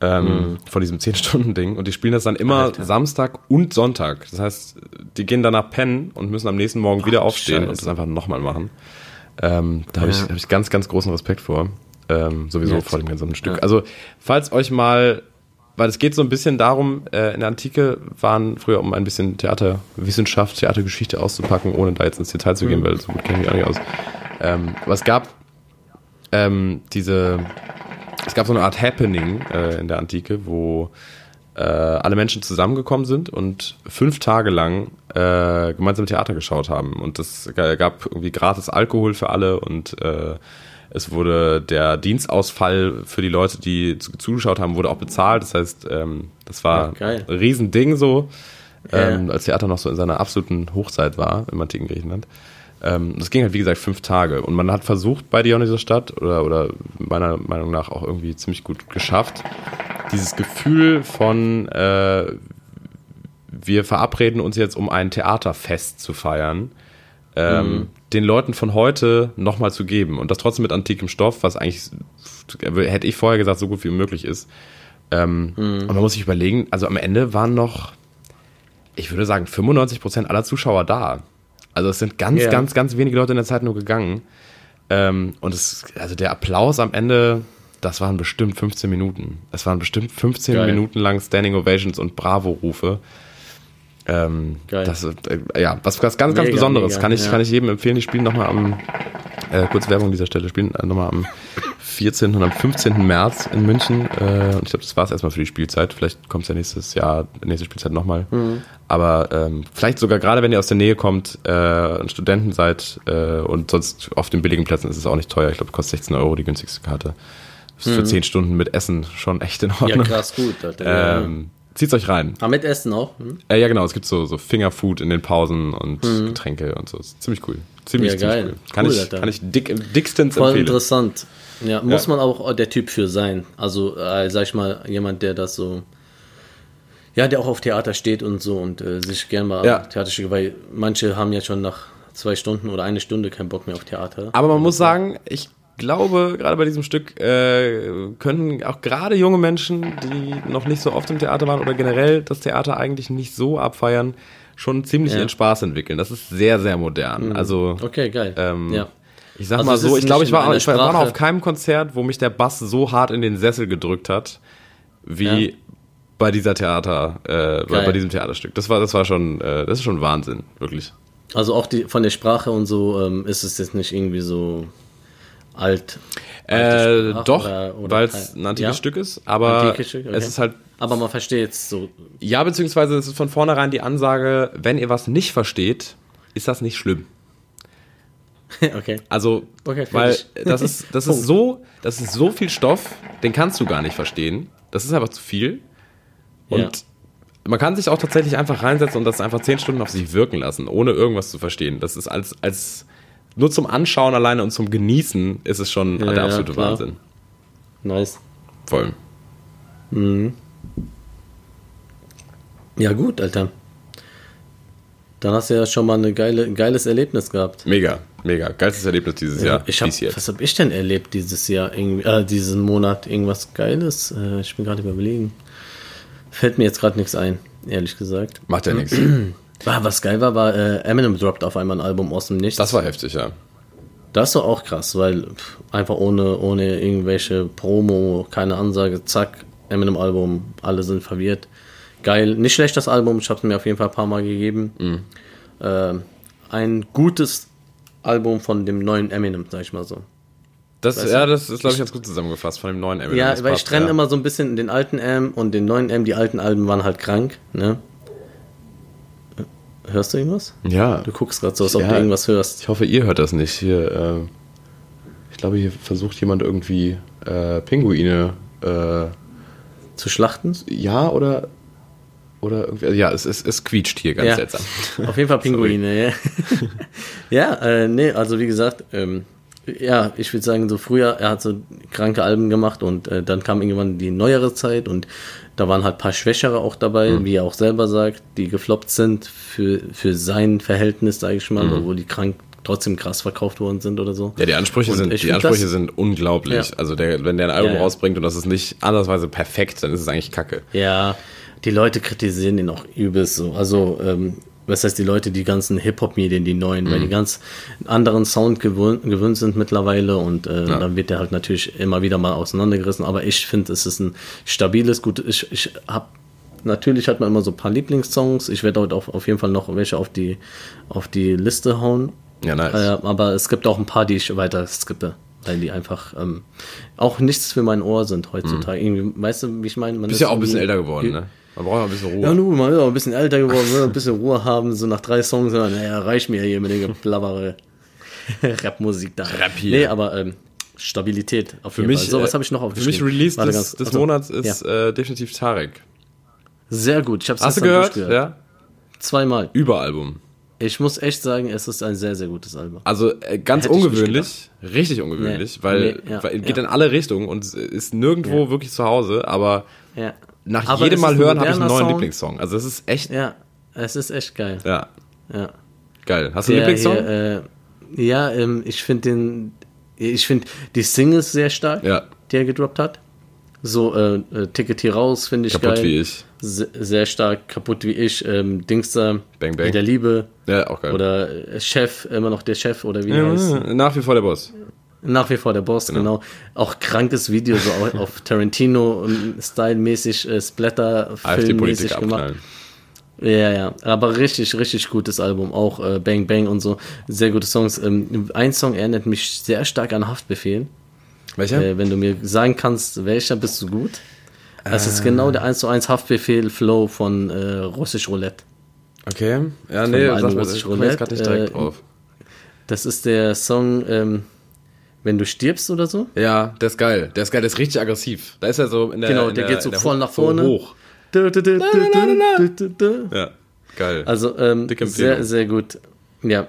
ähm, von diesem 10-Stunden-Ding. Und die spielen das dann immer Mhm. Alter. Samstag und Sonntag. Das heißt, die gehen danach pennen und müssen am nächsten Morgen wieder aufstehen und Scheiße. das einfach nochmal machen. Ähm, da habe ich, hab ich ganz, ganz großen Respekt vor. Ähm, sowieso Ja, vor dem ganzen Stück. ja. Also, falls euch mal, weil es geht so ein bisschen darum, äh, in der Antike waren früher, um ein bisschen Theaterwissenschaft, Theatergeschichte auszupacken, ohne da jetzt ins Detail zu Mhm. gehen, weil so gut kenne ich mich auch nicht aus. Ähm, aber es gab ähm, diese, es gab so eine Art Happening äh, in der Antike, wo äh, alle Menschen zusammengekommen sind und fünf Tage lang äh, gemeinsam Theater geschaut haben. Und es gab irgendwie gratis Alkohol für alle und äh, es wurde der Dienstausfall für die Leute, die zu- zugeschaut haben, wurde auch bezahlt. Das heißt, ähm, das war Ja, ein Riesending so, Ja. ähm, als Theater noch so in seiner absoluten Hochzeit war im antiken Griechenland. Ähm, das ging halt, wie gesagt, fünf Tage. Und man hat versucht bei Dionysos Stadt oder, oder meiner Meinung nach auch irgendwie ziemlich gut geschafft, dieses Gefühl von äh, wir verabreden uns jetzt, um ein Theaterfest zu feiern, ähm, den Leuten von heute nochmal zu geben. Und das trotzdem mit antikem Stoff, was eigentlich, hätte ich vorher gesagt, so gut wie möglich ist. Ähm, Und man muss sich überlegen, also am Ende waren noch, ich würde sagen, 95% aller Zuschauer da. Also es sind ganz, Ja. ganz, ganz wenige Leute in der Zeit nur gegangen. Ähm, und es, also der Applaus am Ende, das waren bestimmt 15 Minuten. Es waren bestimmt 15 Geil. Minuten lang Standing Ovations und Bravo-Rufe. Ähm, Geil. Das, äh, ja, was, was ganz, ganz Mega, Besonderes. mega, kann, ich, ja. kann ich jedem empfehlen. Die spielen nochmal am, äh, kurz Werbung an dieser Stelle, spielen äh, nochmal am 14. und am 15. März in München. Äh, und ich glaube, das war es erstmal für die Spielzeit. Vielleicht kommt es ja nächstes Jahr, nächste Spielzeit nochmal. Mhm. Aber ähm, vielleicht sogar gerade, wenn ihr aus der Nähe kommt, äh, und Studenten seid äh, und sonst auf den billigen Plätzen ist es auch nicht teuer. Ich glaube, kostet 16 Euro die günstigste Karte. Ist für 10 Stunden mit Essen schon echt in Mhm. Ja, Ordnung. krass, gut. Alter. Ja. Ähm, zieht's euch rein. Ah, mit Essen auch? Hm? Äh, ja, genau, es gibt so, so Fingerfood in den Pausen und Getränke und so. Ist ziemlich cool. Ziemlich, Ja, ziemlich geil. cool. Kann, Cool, ich, Alter. kann ich dick, dickstens Voll empfehlen. interessant. Ja, muss Ja. man auch der Typ für sein. Also, äh, sag ich mal, jemand, der das so. Ja, der auch auf Theater steht und so und äh, sich gern mal Ja. Theaterstücke, weil manche haben ja schon nach zwei Stunden oder eine Stunde keinen Bock mehr auf Theater. Aber man muss sagen, ich glaube, gerade bei diesem Stück äh, können auch gerade junge Menschen, die noch nicht so oft im Theater waren oder generell das Theater eigentlich nicht so abfeiern, schon ziemlich Ja. Mhm. ihren Spaß entwickeln. Das ist sehr, sehr modern. Also Okay, geil. Ähm, ja. Ich sag Also mal so, ich glaube, ich war, ich war noch auf keinem Konzert, wo mich der Bass so hart in den Sessel gedrückt hat, wie Ja. bei dieser Theater, äh, bei, bei diesem Theaterstück. Das war, das war schon, äh, das ist schon Wahnsinn, wirklich. Also auch die, von der Sprache und so ähm, ist es jetzt nicht irgendwie so alt. Äh, Sprache doch, weil es ein antikes Ja? Stück ist, aber Stück, okay. es ist halt, Aber man versteht jetzt so. ja, beziehungsweise es ist von vornherein die Ansage, wenn ihr was nicht versteht, ist das nicht schlimm. okay. Also, Okay, weil das ist, das ist so, das ist so viel Stoff, den kannst du gar nicht verstehen. Das ist einfach zu viel. Und Ja. man kann sich auch tatsächlich einfach reinsetzen und das einfach zehn Stunden auf sich wirken lassen, ohne irgendwas zu verstehen. Das ist als, als nur zum Anschauen alleine und zum Genießen ist es schon Ja, der ja, absolute klar. Wahnsinn. Nice. Voll. Ja, gut, Alter. Dann hast du ja schon mal eine geile, ein geiles Erlebnis gehabt. Mega, mega. Geilstes Erlebnis dieses Jahr. ich hab, was habe ich denn erlebt dieses Jahr, äh, diesen Monat? Irgendwas Geiles? Äh, ich bin gerade überlegen. Fällt mir jetzt gerade nichts ein, ehrlich gesagt. Macht ja nichts. Was geil war, war äh, Eminem droppt auf einmal ein Album aus dem Nichts. Das war heftig, ja. Das war auch krass, weil pff, einfach ohne, ohne irgendwelche Promo, keine Ansage, zack, Eminem-Album, alle sind verwirrt. Geil, nicht schlecht das Album, ich habe es mir auf jeden Fall ein paar Mal gegeben. Ähm, ein gutes Album von dem neuen Eminem, sag ich mal so. Das, Weißt ja, das ist, glaube ich, ganz gut zusammengefasst von dem neuen Eminem. Ja, weil ich passt, trenne ja. immer so ein bisschen den alten M und den neuen M. Die alten Alben waren halt krank, ne? Hörst du irgendwas? Ja. Du guckst gerade so, als ob Ja. du irgendwas hörst. Ich hoffe, ihr hört das nicht. Hier, äh, ich glaube, hier versucht jemand irgendwie äh, Pinguine. Äh, Zu schlachten? ja, oder. Oder irgendwie. also Ja, es, es, es quietscht hier ganz Ja. seltsam. Auf jeden Fall Pinguine, ja. ja, äh, nee, also wie gesagt, ähm, ja, ich würde sagen, so früher, er hat so kranke Alben gemacht und äh, dann kam irgendwann die neuere Zeit und da waren halt ein paar Schwächere auch dabei, Mhm. wie er auch selber sagt, die gefloppt sind für, für sein Verhältnis, sage ich mal, Mhm. obwohl die krank trotzdem krass verkauft worden sind oder so. Ja, die Ansprüche Und sind, die Ansprüche das- sind unglaublich. Ja. Also der, wenn der ein Album Ja, ja. rausbringt und das ist nicht andersweise perfekt, dann ist es eigentlich Kacke. Ja, die Leute kritisieren ihn auch übelst so. Also, ähm, was heißt die Leute, die ganzen Hip-Hop-Medien, die neuen, weil die Mhm. ganz anderen Sound gewöhnt, gewöhnt sind mittlerweile und äh, dann wird der halt natürlich immer wieder mal auseinandergerissen. Aber ich finde, es ist ein stabiles, gut. Ich, ich habe natürlich hat man immer so ein paar Lieblingssongs. Ich werde heute auf, auf jeden Fall noch welche auf die auf die Liste hauen. Ja, nice. Äh, aber es gibt auch ein paar, die ich weiter skippe. Weil die einfach ähm, auch nichts für mein Ohr sind heutzutage. Irgendwie, weißt du, wie ich meine? Man Mhm. Bist ist ja auch ein bisschen älter geworden, ne? Man braucht auch ein bisschen Ruhe. ja, nun, man ist auch ein bisschen älter geworden, will ein bisschen Ruhe haben, so nach drei Songs, ja, naja, reicht mir hier mit der geplappere Rapmusik da. Rap hier. Nee, aber ähm, Stabilität auf Für jeden mich, Fall. So, was äh, habe ich noch Für aufgeschrieben? mich Release Warte des, des. Monats ist Ja. äh, definitiv Tarek. Sehr gut, ich habe es Hast du gehört? Ja? Zweimal. Überalbum. Ich muss echt sagen, es ist ein sehr, sehr gutes Album. Also äh, ganz Hätte ungewöhnlich, richtig ungewöhnlich, Nee. weil, Nee, ja, weil geht ja. in alle Richtungen und ist nirgendwo wirklich zu Hause, aber. Nach Aber jedem Mal hören habe ich einen neuen Sound. Lieblingssong. Also es ist echt, ja, Ja, es ist echt geil. Ja. geil. Hast du einen Lieblingssong? Hier, äh, ja, ähm, ich finde den, ich finde die Singles sehr stark, Ja. die er gedroppt hat. So, äh, äh, Ticket hier raus, finde ich Kaputt geil. wie ich. Se sehr stark, kaputt wie ich. Ähm, Dings da, Bang, bang. Der Liebe. Ja, auch geil. Oder äh, Chef, immer noch der Chef, oder wie der heißt. ja, nach wie vor der Boss. Nach wie vor der Boss, genau. Auch krankes Video, so auf, Tarantino-Style-mäßig, äh, Splatter-Film-mäßig gemacht. abknallen. Ja, ja, aber richtig, richtig gutes Album, auch äh, Bang Bang und so, sehr gute Songs. Ähm, ein Song erinnert mich sehr stark an Haftbefehl. Welcher? Äh, wenn du mir sagen kannst, welcher bist du gut? Das ist genau der 1 zu 1 Haftbefehl Flow von äh, Russisch Roulette. okay. Ja, Von nee, sag mal, Russisch jetzt Roulette, gerade nicht direkt äh, drauf. Das ist der Song, ähm, wenn du stirbst oder so. Ja, der ist geil. Der ist geil, der ist richtig aggressiv. Da ist er so in der Genau, in der der, geht so voll nach vorne. So hoch. Du, du, du. Ja, geil. Also ähm, sehr, sehr gut. Ja.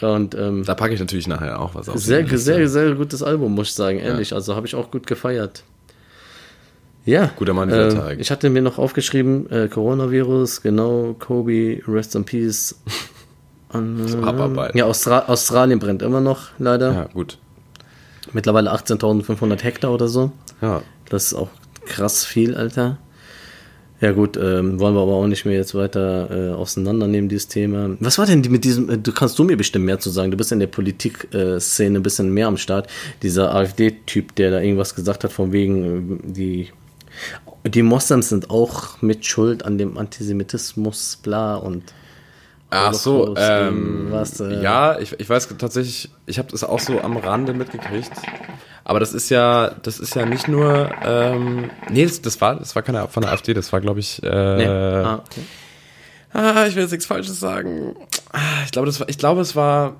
Und ähm, da packe ich natürlich nachher auch was auf. Sehr, sehr, sehr gutes Album, muss ich sagen, ehrlich. Also habe ich auch gut gefeiert. Ja. Guter Mann, dieser äh, Tag. Ich hatte mir noch aufgeschrieben, äh, Coronavirus, genau, Kobe, Rest in Peace. Und, So abarbeiten. Ja, Austra Australien brennt immer noch, leider. Ja, gut. Mittlerweile 18.500 Hektar oder so. Ja. Das ist auch krass viel, Alter. Ja gut, ähm, wollen wir aber auch nicht mehr jetzt weiter äh, auseinandernehmen, dieses Thema. Was war denn mit diesem, äh, du kannst du mir bestimmt mehr zu sagen, du bist in der Politik-Szene äh, ein bisschen mehr am Start. Dieser AfD-Typ, der da irgendwas gesagt hat, von wegen, äh, die, die Moslems sind auch mit Schuld an dem Antisemitismus, bla und Ach so, ähm, was, äh, ja, ich, ich weiß tatsächlich, ich habe das auch so am Rande mitgekriegt. Aber das ist ja, das ist ja nicht nur, ähm, nee, das, das war, das war keine von der AfD, das war, glaube ich, äh, Nee. Ah, okay. ah, ich will jetzt nichts Falsches sagen. Ah, Ich glaube, das war, ich glaube, es war,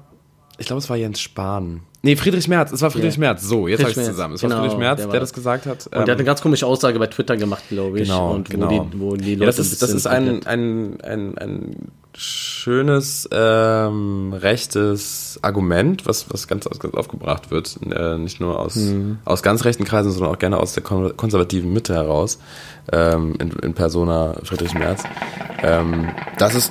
ich glaube, es war Jens Spahn. Nee, Friedrich Merz, es war Friedrich Ja. Merz. So, jetzt habe ich es zusammen. Es genau, war Friedrich Merz, der der, das gesagt hat. Und der hat eine Ähm, ganz komische Aussage bei Twitter gemacht, glaube ich. Genau, und genau. Wo, die, wo die Leute ja, das ist, das ist ein, komplett- ein, ein, ein schönes ähm, rechtes Argument, was, was ganz, ganz aufgebracht wird. Äh, nicht nur aus, Mhm. aus ganz rechten Kreisen, sondern auch gerne aus der kon konservativen Mitte heraus, ähm, in, in Persona Friedrich Merz. Ähm, dass es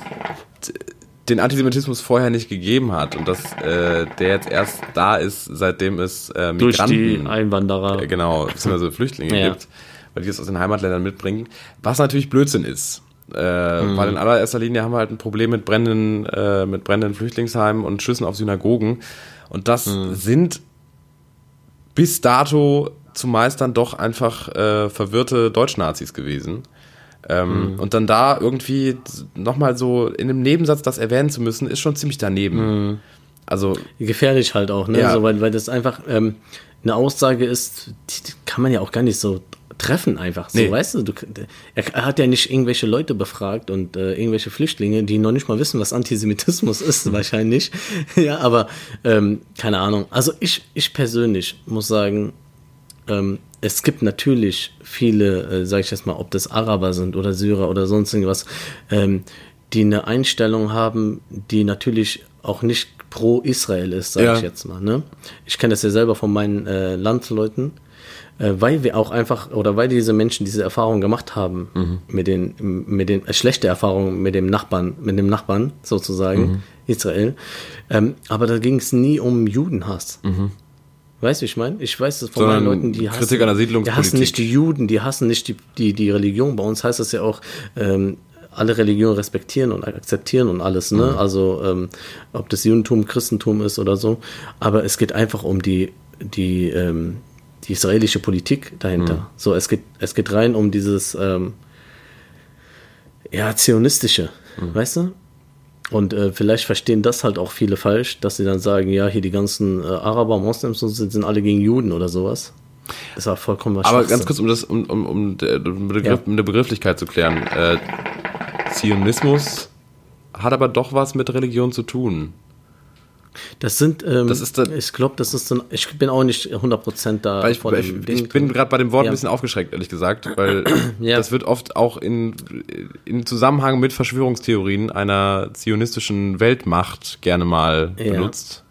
den Antisemitismus vorher nicht gegeben hat und dass äh, der jetzt erst da ist, seitdem es äh, durch die Migranten Einwanderer. äh, genau, beziehungsweise Flüchtlinge Ja. gibt, weil die das aus den Heimatländern mitbringen, was natürlich Blödsinn ist. Äh, Mhm. Weil in allererster Linie haben wir halt ein Problem mit brennenden, äh, mit brennenden Flüchtlingsheimen und Schüssen auf Synagogen. Und das Mhm. sind bis dato zumeist dann doch einfach äh, verwirrte Deutschnazis gewesen. Ähm, Und dann da irgendwie nochmal so in einem Nebensatz das erwähnen zu müssen, ist schon ziemlich daneben. Also, Gefährlich halt auch, ne? Ja. So, weil, weil das einfach, ähm, eine Aussage ist, die kann man ja auch gar nicht so treffen einfach. So, Nee. weißt du, du, er, hat ja nicht irgendwelche Leute befragt und äh, irgendwelche Flüchtlinge, die noch nicht mal wissen, was Antisemitismus ist, wahrscheinlich. ja, aber ähm, keine Ahnung. Also ich, ich persönlich muss sagen, ähm, es gibt natürlich viele, äh, sage ich jetzt mal, ob das Araber sind oder Syrer oder sonst irgendwas, ähm, die eine Einstellung haben, die natürlich auch nicht pro Israel ist, sage Ja. ich jetzt mal. Ne? Ich kenne das ja selber von meinen äh, Landsleuten, weil wir auch einfach, oder weil diese Menschen diese Erfahrung gemacht haben, mit den, mit den, äh, schlechte Erfahrungen mit dem Nachbarn, mit dem Nachbarn sozusagen, Israel. Ähm, aber da ging es nie um Judenhass. Weißt du, wie ich meine? Ich weiß das von Sondern meinen Leuten, die hassen, Kritik der die hassen nicht die Juden, die hassen nicht die, die, die Religion. Bei uns heißt das ja auch, ähm, alle Religionen respektieren und akzeptieren und alles, ne? Mhm. Also ähm, ob das Judentum, Christentum ist oder so. Aber es geht einfach um die, die, ähm, die israelische Politik dahinter. Mhm. So, es geht, es geht rein um dieses ähm, ja, zionistische, Mhm. weißt du? Und äh, vielleicht verstehen das halt auch viele falsch, dass sie dann sagen, ja, hier die ganzen äh, Araber, Moslems und sind, sind alle gegen Juden oder sowas. Das war vollkommen was Aber ganz kurz, um das, um, um, um, der- den Begriff, Ja. um eine Begrifflichkeit zu klären. Äh, Zionismus hat aber doch was mit Religion zu tun. Das sind, ähm, Das ist ich glaube, das ist dann, ich bin auch nicht 100% da Weil ich, vor dem ich, ich bin gerade bei dem Wort Ja. ein bisschen aufgeschreckt, ehrlich gesagt, weil Ja. das wird oft auch in, in Zusammenhang mit Verschwörungstheorien einer zionistischen Weltmacht gerne mal Ja. benutzt.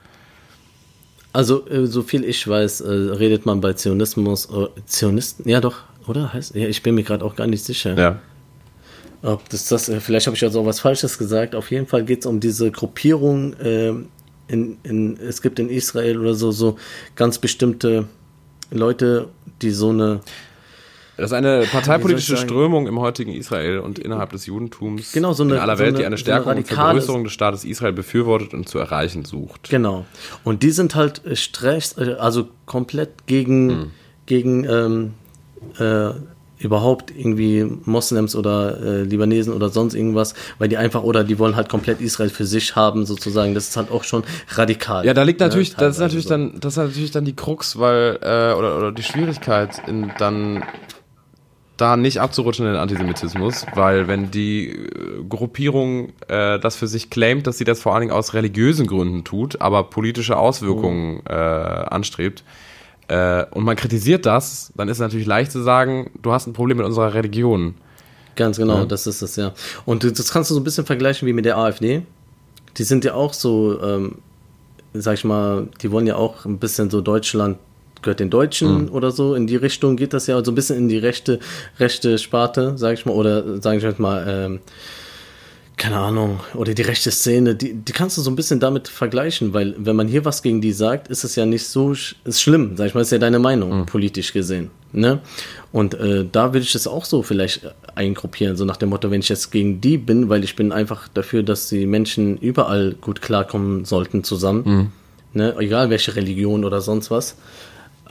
Also, äh, so viel ich weiß, äh, redet man bei Zionismus, äh, Zionisten, ja doch, oder? Heißt, ja, ich bin mir gerade auch gar nicht sicher. Ja. Ob das das, äh, vielleicht habe ich also auch was Falsches gesagt. Auf jeden Fall geht es um diese Gruppierung. ähm, in, in, es gibt in Israel oder so, so ganz bestimmte Leute, die so eine, Das ist eine parteipolitische? Strömung im heutigen Israel und innerhalb des Judentums Genau, so eine- in aller so Welt, eine- die eine so eine Stärkung und Vergrößerung des Staates Israel befürwortet und zu erreichen sucht. genau. Und die sind halt äh, stress, äh, also komplett gegen, Hm. gegen ähm, äh, überhaupt irgendwie Moslems oder äh, Libanesen oder sonst irgendwas, weil die einfach, oder die wollen halt komplett Israel für sich haben, sozusagen. Das ist halt auch schon radikal. Ja, da liegt ne, natürlich, das ist natürlich so. dann, das ist natürlich dann die Krux, weil, äh, oder, oder die Schwierigkeit, in, dann da nicht abzurutschen in den Antisemitismus, weil wenn die äh, Gruppierung äh, das für sich claimt, dass sie das vor allen Dingen aus religiösen Gründen tut, aber politische Auswirkungen äh, anstrebt, äh, und man kritisiert das, dann ist es natürlich leicht zu sagen, du hast ein Problem mit unserer Religion. Ganz genau, das ist es, ja. Und das kannst du so ein bisschen vergleichen wie mit der AfD. Die sind ja auch so, ähm, sag ich mal, die wollen ja auch ein bisschen so Deutschland gehört den Deutschen oder so. In die Richtung geht das ja so ein bisschen in die rechte, rechte Sparte, sag ich mal, oder sag ich mal, ähm, keine Ahnung, oder die rechte Szene, die, die kannst du so ein bisschen damit vergleichen, weil wenn man hier was gegen die sagt, ist es ja nicht so sch ist schlimm, sag ich mal, ist ja deine Meinung, politisch gesehen. Ne? Und äh, da würde ich es auch so vielleicht eingruppieren, so nach dem Motto, wenn ich jetzt gegen die bin, weil ich bin einfach dafür, dass die Menschen überall gut klarkommen sollten zusammen, ne? egal welche Religion oder sonst was.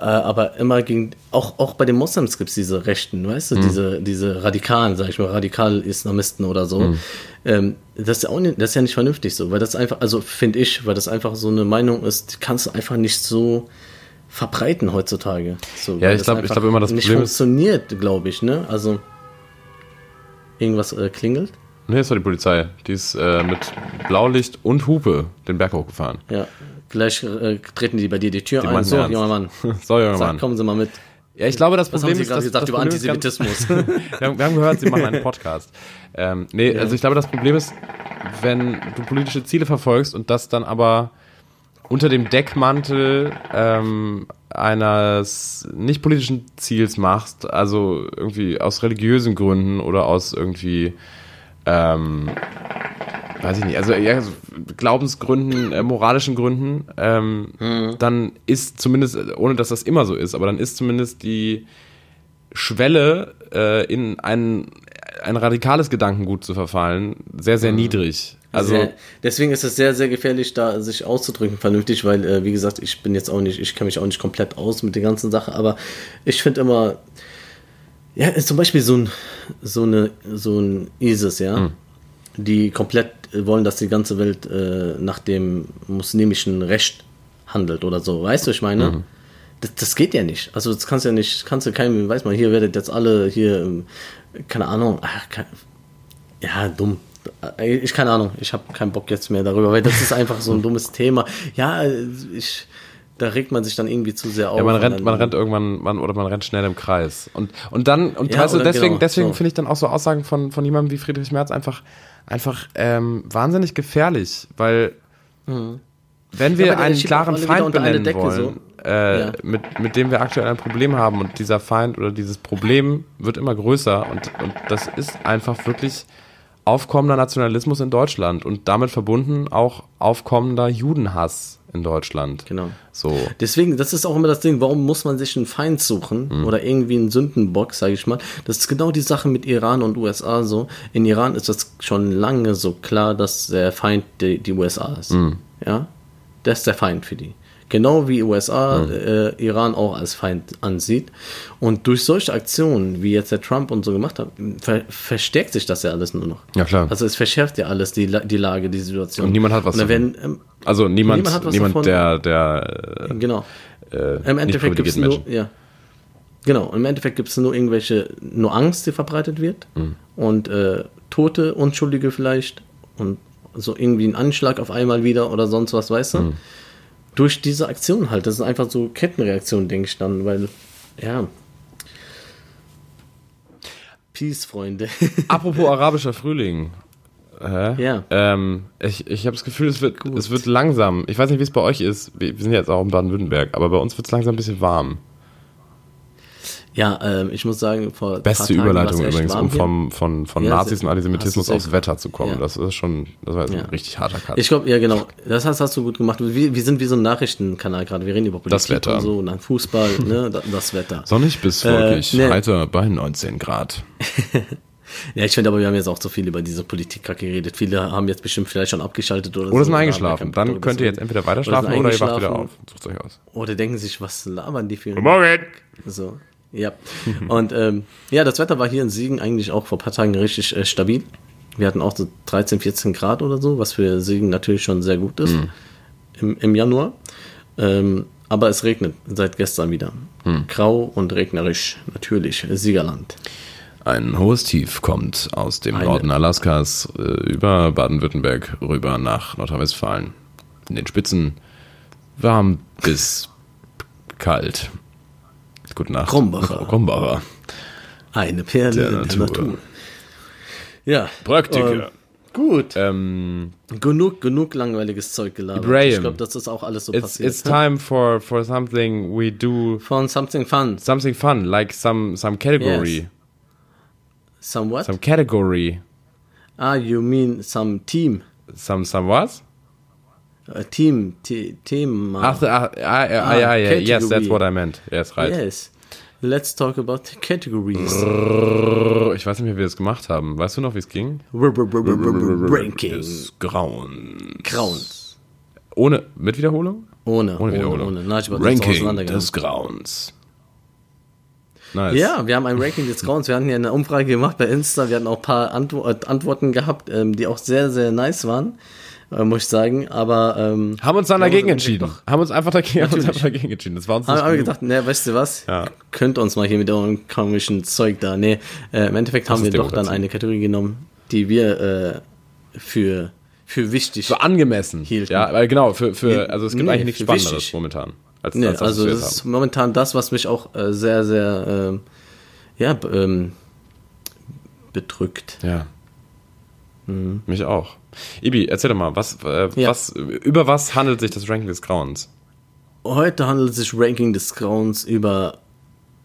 Äh, aber immer gegen, auch, auch bei den Moslems gibt es diese Rechten, weißt du, diese, diese Radikalen, sag ich mal, Radikal-Islamisten oder so. Ähm, das, ist ja auch nicht, das ist ja nicht vernünftig so, weil das einfach, also finde ich, weil das einfach so eine Meinung ist, die kannst du einfach nicht so verbreiten heutzutage. So, Ja, ich das glaub- immer, das nicht Problem funktioniert, glaube ich, ne? Also irgendwas äh, klingelt. Nee, das war die Polizei. Die ist äh, mit Blaulicht und Hupe den Berg hochgefahren. Ja, gleich äh, treten die bei dir die Tür Die ein. So, junger Mann. So, junger Mann. kommen Sie mal mit. Ja, ich glaube, das Was Problem haben Sie ist, gerade dass- gesagt das über Problem ganz- Antisemitismus? wir, haben, wir haben gehört, Sie machen einen Podcast. Ähm, nee, also ich glaube, das Problem ist, wenn du politische Ziele verfolgst und das dann aber unter dem Deckmantel ähm, eines nicht politischen Ziels machst, also irgendwie aus religiösen Gründen oder aus irgendwie ähm, weiß ich nicht, also ja, so Glaubensgründen, äh, moralischen Gründen, ähm, dann ist zumindest, ohne dass das immer so ist, aber dann ist zumindest die Schwelle äh, in ein, ein radikales Gedankengut zu verfallen sehr, sehr niedrig. Also sehr, deswegen ist es sehr, sehr gefährlich, da sich auszudrücken vernünftig, weil, äh, wie gesagt, ich bin jetzt auch nicht, ich kenne mich auch nicht komplett aus mit der ganzen Sache, aber ich finde immer, ja, zum Beispiel so ein, so eine, so ein ISIS, ja, die komplett wollen, dass die ganze Welt äh, nach dem muslimischen Recht handelt oder so, weißt du, ich meine? das, das geht ja nicht. Also das kannst du ja nicht, kannst du keinem, weiß man, hier werdet jetzt alle hier, ähm, keine Ahnung, ach, kein, ja, dumm. Äh, Ich keine Ahnung, ich habe keinen Bock jetzt mehr darüber, weil das ist einfach so ein dummes Thema. Ja, äh, ich, da regt man sich dann irgendwie zu sehr auf. Ja, man rennt, man rennt irgendwann, man, oder man rennt schnell im Kreis. Und, und dann, und Ja, oder deswegen, genau, deswegen so. finde ich dann auch so Aussagen von, von jemandem wie Friedrich Merz einfach, einfach ähm, wahnsinnig gefährlich, weil wenn wir Ja, einen klaren Feind benennen Decke, wollen, äh, Ja. mit, mit dem wir aktuell ein Problem haben und dieser Feind oder dieses Problem wird immer größer und, und das ist einfach wirklich aufkommender Nationalismus in Deutschland und damit verbunden auch aufkommender Judenhass in Deutschland. Genau. So. Deswegen, das ist auch immer das Ding, warum muss man sich einen Feind suchen Mhm. oder irgendwie einen Sündenbock, sage ich mal. Das ist genau die Sache mit Iran und USA so. In Iran ist das schon lange so klar, dass der Feind die, die USA ist. Mhm. Ja, das ist der Feind für die. Genau wie USA Mhm. äh, Iran auch als Feind ansieht. Und durch solche Aktionen, wie jetzt der Trump und so gemacht hat, ver verstärkt sich das ja alles nur noch. Ja, klar. Also es verschärft ja alles die, die Lage, die Situation. Und niemand hat was davon. werden, ähm, Also niemand, Niemand hat was niemand davon. der, der äh, Genau. äh, Im Endeffekt gibt es nur, ja. Genau, im Endeffekt gibt es nur irgendwelche, nur Angst, die verbreitet wird. Mhm. Und äh, Tote, Unschuldige vielleicht. Und so irgendwie ein Anschlag auf einmal wieder oder sonst was, weißt du? Mhm. Durch diese Aktion halt. Das ist einfach so Kettenreaktion, denke ich dann, weil, ja. Peace, Freunde. Apropos arabischer Frühling. Hä? Ja. Ähm, ich ich habe das Gefühl, es wird, es wird langsam. Ich weiß nicht, wie es bei euch ist. Wir, wir sind jetzt auch in Baden-Württemberg, aber bei uns wird es langsam ein bisschen warm. Ja, ähm, ich muss sagen, vor Beste Überleitung übrigens, um vom, von, von Ja, Nazis und Antisemitismus aufs Wetter zu kommen. Ja. Das ist schon, das war jetzt Ja. ein richtig harter Cut. Ich glaube, ja genau. Das hast, hast du gut gemacht. Wir, wir sind wie so ein Nachrichtenkanal gerade. Wir reden über Politik Das Wetter. und so und dann Fußball, ne, da- das Wetter. Sonnig bis wolkig, Äh, nee. heiter bei 19 Grad. Ja, ich finde aber, wir haben jetzt auch zu viel über diese Politikkacke geredet. Viele haben jetzt bestimmt vielleicht schon abgeschaltet oder, Oder so. sind eingeschlafen. Dann könnt ihr jetzt entweder weiter Oder schlafen sind oder ihr wacht wieder auf. Sucht euch aus. Oder denken sich, was labern die für Morgen! So, ja. Und ähm, ja, das Wetter war hier in Siegen eigentlich auch vor ein paar Tagen richtig äh, stabil. Wir hatten auch so 13, 14 Grad oder so, was für Siegen natürlich schon sehr gut ist im, im Januar. Ähm, aber es regnet seit gestern wieder. Grau und regnerisch, natürlich. Siegerland. Ein hohes Tief kommt aus dem Eine- Norden Alaskas äh, über Baden-Württemberg rüber nach Nordrhein-Westfalen. In den Spitzen warm bis kalt. Gute Nacht. Krombacher. Krombacher. Eine Perle Der in der Natur. Natur. Ja. Praktiker. Ähm, gut. Ähm, Genug, genug langweiliges Zeug gelabert. Ibrahim. Ich glaube, das ist auch alles so it's, passiert. it's time for, for something we do, Von Something Fun. something fun, like some, some category. Yes. Somewhat? Some category. Ah, you mean some team. Some, some what? A team, te Thema. Ach, the- ah, ah, ah, ah, yeah, yeah, yes, that's what I meant. Yes, right. Yes. Let's talk about categories. Ich weiß nicht mehr, wie wir das gemacht haben. Weißt du noch, wie es ging? Ranking. Des Grauens. Grauens. Ohne, mit Wiederholung? Ohne, Ohne ohne, Wiederholung. ohne. War sonst Ranking des Grauens. Nice. Ja, wir haben ein Ranking des Grauens. Wir hatten ja eine Umfrage gemacht bei Insta. Wir hatten auch ein paar Antwo äh, Antworten gehabt, ähm, die auch sehr, sehr nice waren, äh, muss ich sagen. Aber ähm, Haben uns dann dagegen uns entschieden. Doch, Haben uns einfach dagegen, haben uns einfach dagegen entschieden. Das war uns haben wir gedacht, ne, weißt du was? Ja. Könnt uns mal hier mit eurem komischen Zeug da. Nee, äh, im Endeffekt haben wir doch dann eine Kategorie genommen, die wir äh, für, für wichtig So angemessen. Hielten. Ja, weil genau, für, für, also es gibt nee, eigentlich nichts für Spannenderes wichtig. momentan. Als, Nee, als das, also das ist haben. momentan das, was mich auch äh, sehr, sehr ähm, ja, ähm, bedrückt. Ja. Mich auch. Ibi, erzähl doch mal, was, äh. Ja. was, über was handelt sich das Ranking des Grauens? Heute handelt sich Ranking des Grauens über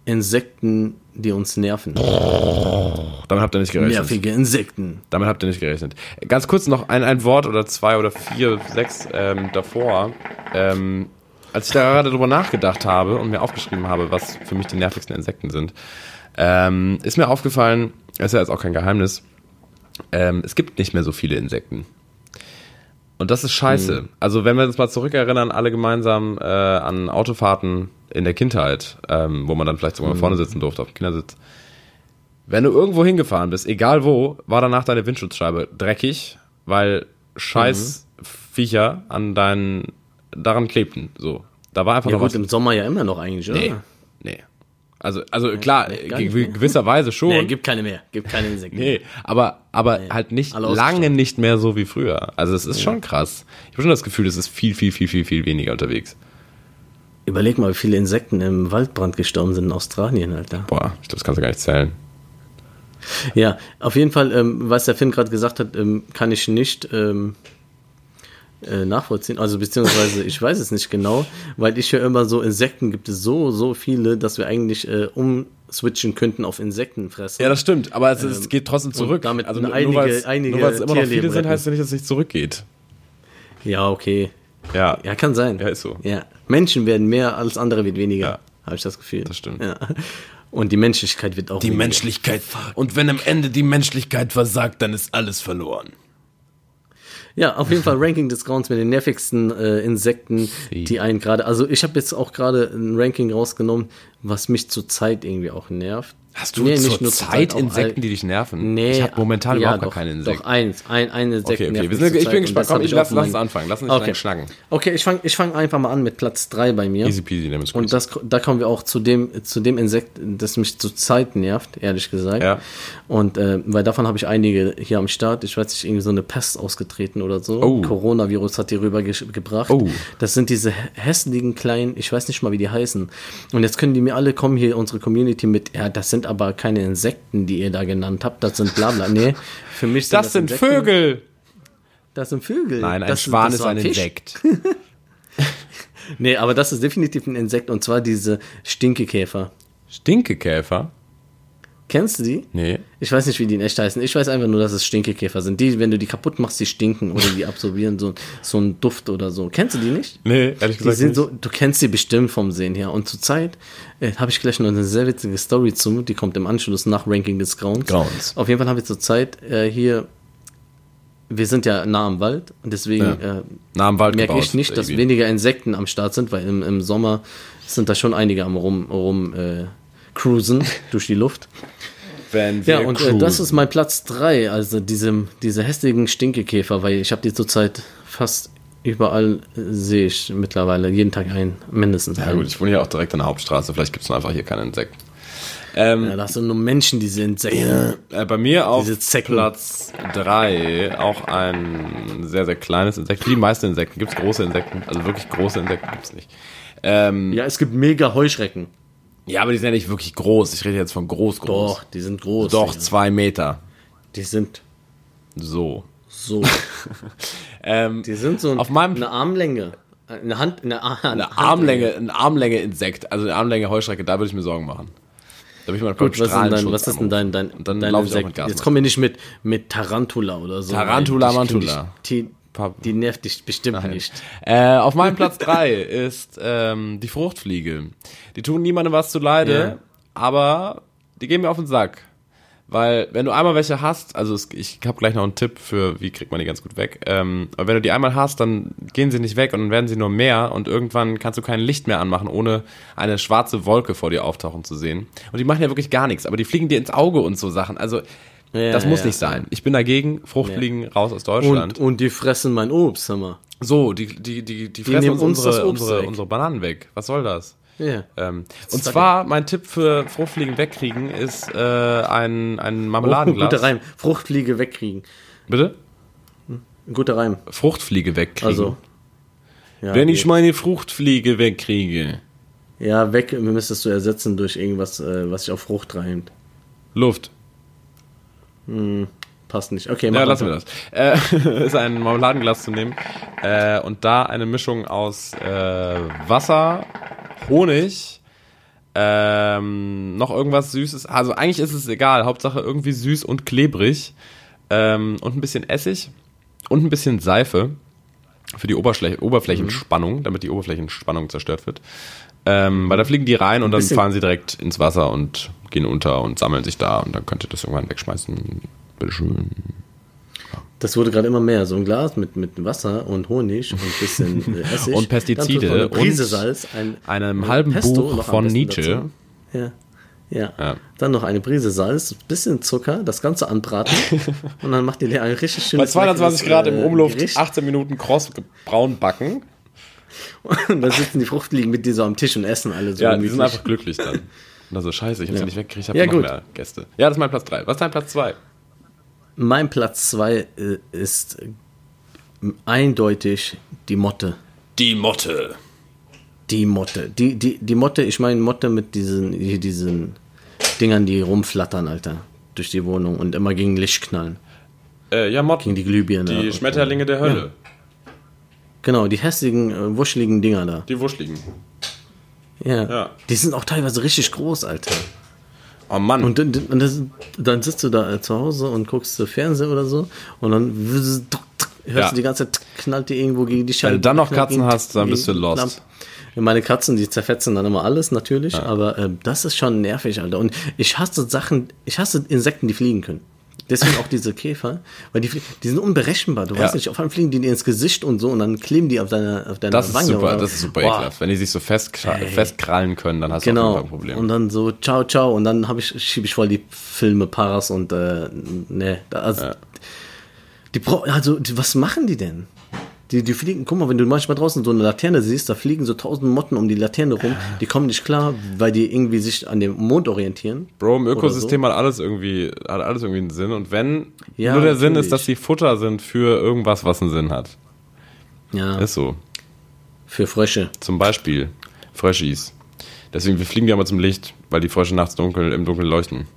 Insekten, die uns nerven. Damit habt ihr nicht gerechnet. Nervige Insekten. Damit habt ihr nicht gerechnet. Ganz kurz noch ein, ein Wort oder zwei oder vier, sechs ähm, davor. Ähm, als ich da gerade drüber nachgedacht habe und mir aufgeschrieben habe, was für mich die nervigsten Insekten sind, ähm, ist mir aufgefallen, ist ja jetzt auch kein Geheimnis, ähm, es gibt nicht mehr so viele Insekten. Und das ist scheiße. Also wenn wir uns mal zurückerinnern, alle gemeinsam äh, an Autofahrten in der Kindheit, ähm, wo man dann vielleicht sogar mal vorne sitzen durfte auf dem Kindersitz. Wenn du irgendwo hingefahren bist, egal wo, war danach deine Windschutzscheibe dreckig, weil scheiß Viecher an deinen, daran klebten. So. Da war einfach Ja noch gut, was. im Sommer ja immer noch eigentlich, oder? Nee. Nee. Also, also klar, nee, mehr. gewisserweise schon. Nee, gibt keine mehr. Gibt keine Insekten. Nee, aber, aber halt nicht lange nicht mehr so wie früher. Also es ist schon krass. Ich habe schon das Gefühl, es ist viel, viel, viel, viel, viel weniger unterwegs. Überleg mal, wie viele Insekten im Waldbrand gestorben sind in Australien, Alter. Boah, ich glaube, das kannst du gar nicht zählen. Ja, auf jeden Fall, ähm, was der Finn gerade gesagt hat, ähm, kann ich nicht ähm, äh, nachvollziehen. Also beziehungsweise ich weiß es nicht genau, weil ich höre immer so, Insekten gibt es so, so viele, dass wir eigentlich äh, umswitchen könnten auf Insektenfressen. Ja, das stimmt, aber es, es geht trotzdem zurück. damit also nur, einige- nur einige nur weil es immer noch viele Tierleben sind, retten. heißt ja nicht, dass es nicht zurückgeht. Ja, okay. Ja, Ja, kann sein. Ja, ist so. Ja. Menschen werden mehr, alles andere wird weniger, Ja. habe ich das Gefühl. Das stimmt. Ja. Und die Menschlichkeit wird auch Die weniger. Menschlichkeit. Und wenn am Ende die Menschlichkeit versagt, dann ist alles verloren. Ja, auf jeden Fall Ranking des Grauens mit den nervigsten äh, Insekten, Sie. die einen gerade. Also ich habe jetzt auch gerade ein Ranking rausgenommen, was mich zurzeit irgendwie auch nervt. Hast du Nee, zur nur zur Zeit Zeit, Insekten, die dich nerven? Nee, ich habe momentan ja, überhaupt gar doch, keine Insekten. Doch eins, ein, ein Insekt Okay, okay, sind, ich bin gespannt. Komm, ich lass, lass uns anfangen. Lass uns Okay. schnacken. Okay, ich fange ich fang einfach mal an mit Platz 3 bei mir. Easy peasy, nehmen Und das, da kommen wir auch zu dem, zu dem Insekt, das mich zurzeit nervt, ehrlich gesagt. Ja. Und äh, weil davon habe ich einige hier am Start. Ich weiß nicht, irgendwie so eine Pest ausgetreten oder so. Oh. Coronavirus hat die rübergebracht. Oh. Das sind diese hä- hässlichen kleinen, ich weiß nicht mal, wie die heißen. Und jetzt können die mir alle kommen hier, unsere Community mit, ja, das sind aber keine Insekten, die ihr da genannt habt. Das sind bla bla. Nee, für mich sind Das sind Insekten. Vögel. Das sind Vögel. Nein, ein das, Schwan das ist ein Fisch. Insekt. Nee, aber das ist definitiv ein Insekt und zwar diese Stinkekäfer. Stinkekäfer? Kennst du die? Nee. Ich weiß nicht, wie die in echt heißen. Ich weiß einfach nur, dass es Stinkekäfer sind. Die, wenn du die kaputt machst, die stinken oder die absorbieren so, so einen Duft oder so. Kennst du die nicht? Nee, ehrlich Die gesagt sind nicht. so, du kennst sie bestimmt vom Sehen her. Und zurzeit äh, habe ich gleich noch eine sehr witzige Story zu. Die kommt im Anschluss nach Ranking des Grauens. Grauens. Auf jeden Fall haben wir zurzeit äh, hier, wir sind ja nah am Wald und deswegen Ja. äh, Nah am Wald merke gebaut, ich nicht, dass irgendwie. weniger Insekten am Start sind, weil im, im Sommer sind da schon einige am rum, rum äh, cruisen durch die Luft. Wenn Ja, wir und äh, das ist mein Platz 3, also diese, diese hässlichen Stinkekäfer, weil ich habe die zurzeit fast überall äh, sehe ich mittlerweile jeden Tag ein, mindestens Ja einen. gut, ich wohne ja auch direkt an der Hauptstraße, vielleicht gibt es einfach hier keine Insekten. Ähm, Ja, das sind nur Menschen, diese Insekten. äh, bei mir auf. Platz 3 auch ein sehr, sehr kleines Insekt. Wie die meisten Insekten gibt es große Insekten, also wirklich große Insekten gibt es nicht. Ähm, Ja, es gibt mega Heuschrecken. Ja, aber die sind ja nicht wirklich groß. Ich rede jetzt von groß, groß. Doch, die sind groß. Doch, Digga. zwei Meter. Die sind So. so. Ähm, Die sind so Auf meinem- eine Armlänge. Eine Hand, eine, Ar eine Armlänge, eine Armlänge Insekt, also eine Armlänge Heuschrecke, da würde ich mir Sorgen machen. Da würde ich mal Gut, was ist, denn dein, was ist denn dein, dein, Und dann dein laufe ich auch mit Insekt? Jetzt kommen wir nicht mit, mit Tarantula oder so. Tarantula, Mantula. Die, die, die nervt dich bestimmt nicht. Äh, auf meinem Platz 3 ist ähm, die Fruchtfliege. Die tun niemandem was zu Leide, Ja. aber die gehen mir auf den Sack. Weil, wenn du einmal welche hast, also es, ich habe gleich noch einen Tipp für, wie kriegt man die ganz gut weg. Ähm, aber wenn du die einmal hast, dann gehen sie nicht weg und dann werden sie nur mehr und irgendwann kannst du kein Licht mehr anmachen, ohne eine schwarze Wolke vor dir auftauchen zu sehen. Und die machen ja wirklich gar nichts, aber die fliegen dir ins Auge und so Sachen. Also, Ja, das muss ja, nicht sein. Ich bin dagegen, Fruchtfliegen raus aus Deutschland. Und, und die fressen mein Obst, hör mal. So, die, die, die, die fressen nehmen uns unsere, Obst unsere, weg. unsere Bananen weg. Was soll das? Ja. Ähm, und zwar, mein Tipp für Fruchtfliegen wegkriegen ist äh, ein, ein Marmeladenglas. guter Reim. Fruchtfliege wegkriegen. Bitte? Ein guter Reim. Fruchtfliege wegkriegen. Also. Ja, Wenn geht. ich meine Fruchtfliege wegkriege. Ja, weg müsstest du ersetzen durch irgendwas, äh, was sich auf Frucht reimt. Luft. Passt nicht. Okay, mach Ja, lassen wir das. Äh, ist ein Marmeladenglas zu nehmen äh, und da eine Mischung aus äh, Wasser, Honig, ähm, noch irgendwas Süßes. Also eigentlich ist es egal. Hauptsache irgendwie süß und klebrig ähm, und ein bisschen Essig und ein bisschen Seife für die Oberfläche, Oberflächenspannung, damit die Oberflächenspannung zerstört wird. Ähm, weil da fliegen die rein und dann fahren sie direkt ins Wasser und gehen unter und sammeln sich da und dann könnt ihr das irgendwann wegschmeißen. Bitteschön. Das wurde gerade immer mehr. So ein Glas mit, mit Wasser und Honig und ein bisschen äh, Essig. Und Pestizide eine Prise und Salz. Ein, einem ein halben Pesto Buch von Nietzsche. Ja. Ja. Ja. Dann noch eine Prise Salz, bisschen Zucker, das Ganze anbraten und dann macht ihr ein richtig Bei schönes 220 leckeres, Grad im äh, Umluft Gericht. 18 Minuten kross braun backen. Und dann sitzen die Fruchtfliegen mit dir so am Tisch und essen alle so. Ja, die sind einfach glücklich dann. Und so, scheiße, ich hab sie Ja. nicht weggekriegt, ich habe Ja, noch gut. mehr Gäste. Ja, das ist mein Platz 3. Was ist dein Platz 2? Mein Platz 2 äh, ist äh, eindeutig die Motte. Die Motte. Die Motte. Die, die, die Motte, ich meine Motte mit diesen, hier diesen Dingern, die rumflattern, Alter. Durch die Wohnung und immer gegen Licht knallen. Äh, ja, Motten. Gegen die Glühbirne. Die Schmetterlinge der Hölle. Genau, die hässlichen, äh, wuscheligen Dinger da. Die wuschligen. Ja. Ja. Die sind auch teilweise richtig groß, Alter. Oh Mann. Und, dann- und das, dann sitzt du da äh, zu Hause und guckst du Fernsehen oder so und dann hörst Ja. du die ganze Zeit, knallt die irgendwo gegen die Scheibe. Wenn du dann noch Katzen hast, dann bist du lost. Lampe. Ja, Meine Katzen, die zerfetzen dann immer alles natürlich, aber äh, das ist schon nervig, Alter. Und ich hasse Sachen, ich hasse Insekten, die fliegen können. Deswegen auch diese Käfer, weil die, die sind unberechenbar. Du Ja. weißt nicht, auf einmal fliegen die dir ins Gesicht und so und dann kleben die auf deiner auf deiner das ist Wange. super, oder- das ist super Boah. ekelhaft. Wenn die sich so fest, festkrallen können, dann hast du Genau. Fall ein Problem. Und dann so, ciao, ciao. Und dann hab ich, schiebe ich voll die Filme Paras und äh, ne, also, die bra- also die, was machen die denn? Die, die fliegen, guck mal, wenn du manchmal draußen so eine Laterne siehst, da fliegen so tausend Motten um die Laterne rum, die kommen nicht klar, weil die irgendwie sich an dem Mond orientieren. Bro, im Ökosystem hat alles irgendwie, hat alles irgendwie einen Sinn. Und wenn Ja, nur der Sinn ist, dass sie Futter sind für irgendwas, was einen Sinn hat. Ja, Ist so. für Frösche. Zum Beispiel Fröschis. Deswegen, wir fliegen ja immer zum Licht, weil die Frösche nachts dunkel, im Dunkeln leuchten.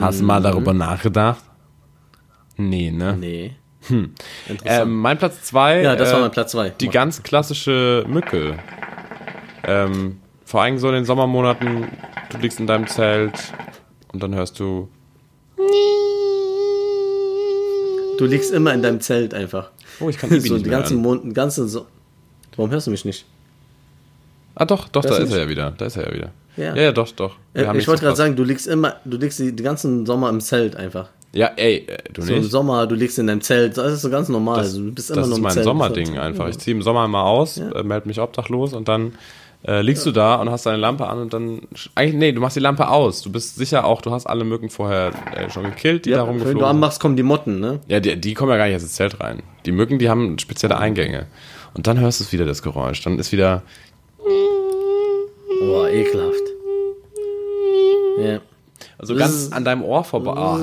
Hast du mal Mhm. darüber nachgedacht? Nee, ne? Nee. Ähm, Interessant. mein Platz zwei. ja, das äh, war mein Platz zwei. Die ganz klassische Mücke. Ähm, vor allem so in den Sommermonaten, du liegst in deinem Zelt und dann hörst du. Du liegst immer in deinem Zelt einfach. Oh, ich kann Ibi so nicht die ganzen hören. Mond, ganze so Warum hörst du mich nicht? Ah, doch, doch, Das da ist nicht. er ja wieder. Da ist er ja wieder. Ja. ja, ja doch, doch. Äh, ich wollte gerade sagen, du liegst immer, du liegst die, die ganzen Sommer im Zelt einfach. Ja, ey, äh, du So im nicht? Sommer, du liegst in deinem Zelt, das ist so ganz normal. Das, also, du bist immer das ist im mein Zelt. Sommerding einfach. Ich ziehe im Sommer mal aus, äh, melde mich obdachlos und dann äh, liegst du da und hast deine Lampe an und dann. Eigentlich, nee, du machst die Lampe aus. Du bist sicher auch, du hast alle Mücken vorher äh, schon gekillt, die da Ja, wenn du rumgeflogen anmachst, kommen die Motten, ne? Ja, die, die kommen ja gar nicht ins Zelt rein. Die Mücken, die haben spezielle Eingänge. Und dann hörst du wieder, das Geräusch. Dann ist wieder. Boah, ekelhaft. Ja. Also ganz an deinem Ohr vorbei. Ah.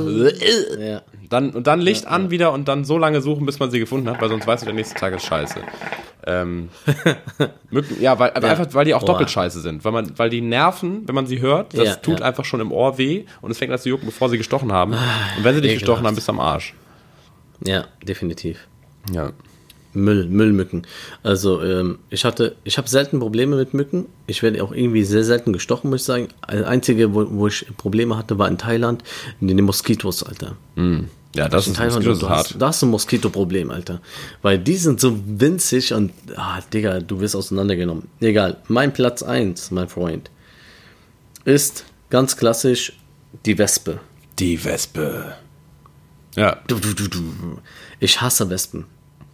ja. Dann, und dann Licht an wieder und dann so lange suchen, bis man sie gefunden hat, weil sonst weißt du, der nächste Tag ist scheiße. Ähm, Mücken, ja, weil, Ja. einfach, weil die auch Boah. doppelt scheiße sind. Weil, man, weil die Nerven, wenn man sie hört, das Ja, tut ja. einfach schon im Ohr weh und es fängt an zu jucken, bevor sie gestochen haben. Und wenn sie dich ekelhaft. gestochen haben, bist du am Arsch. ja, definitiv. Ja. Müll, Müllmücken. Also ähm, ich hatte, ich habe selten Probleme mit Mücken. Ich werde auch irgendwie sehr selten gestochen, muss ich sagen. Das einzige, wo, wo ich Probleme hatte, war in Thailand, in den Moskitos, Alter. Ja, das In ist, Thailand, das ist du hast, da hast du ein Moskitoproblem, Alter. Weil die sind so winzig und, ah, Digga, du wirst auseinandergenommen. Egal. Mein Platz 1, mein Freund, ist ganz klassisch die Wespe. Die Wespe. Ja, Du, du, du, du. Ich hasse Wespen.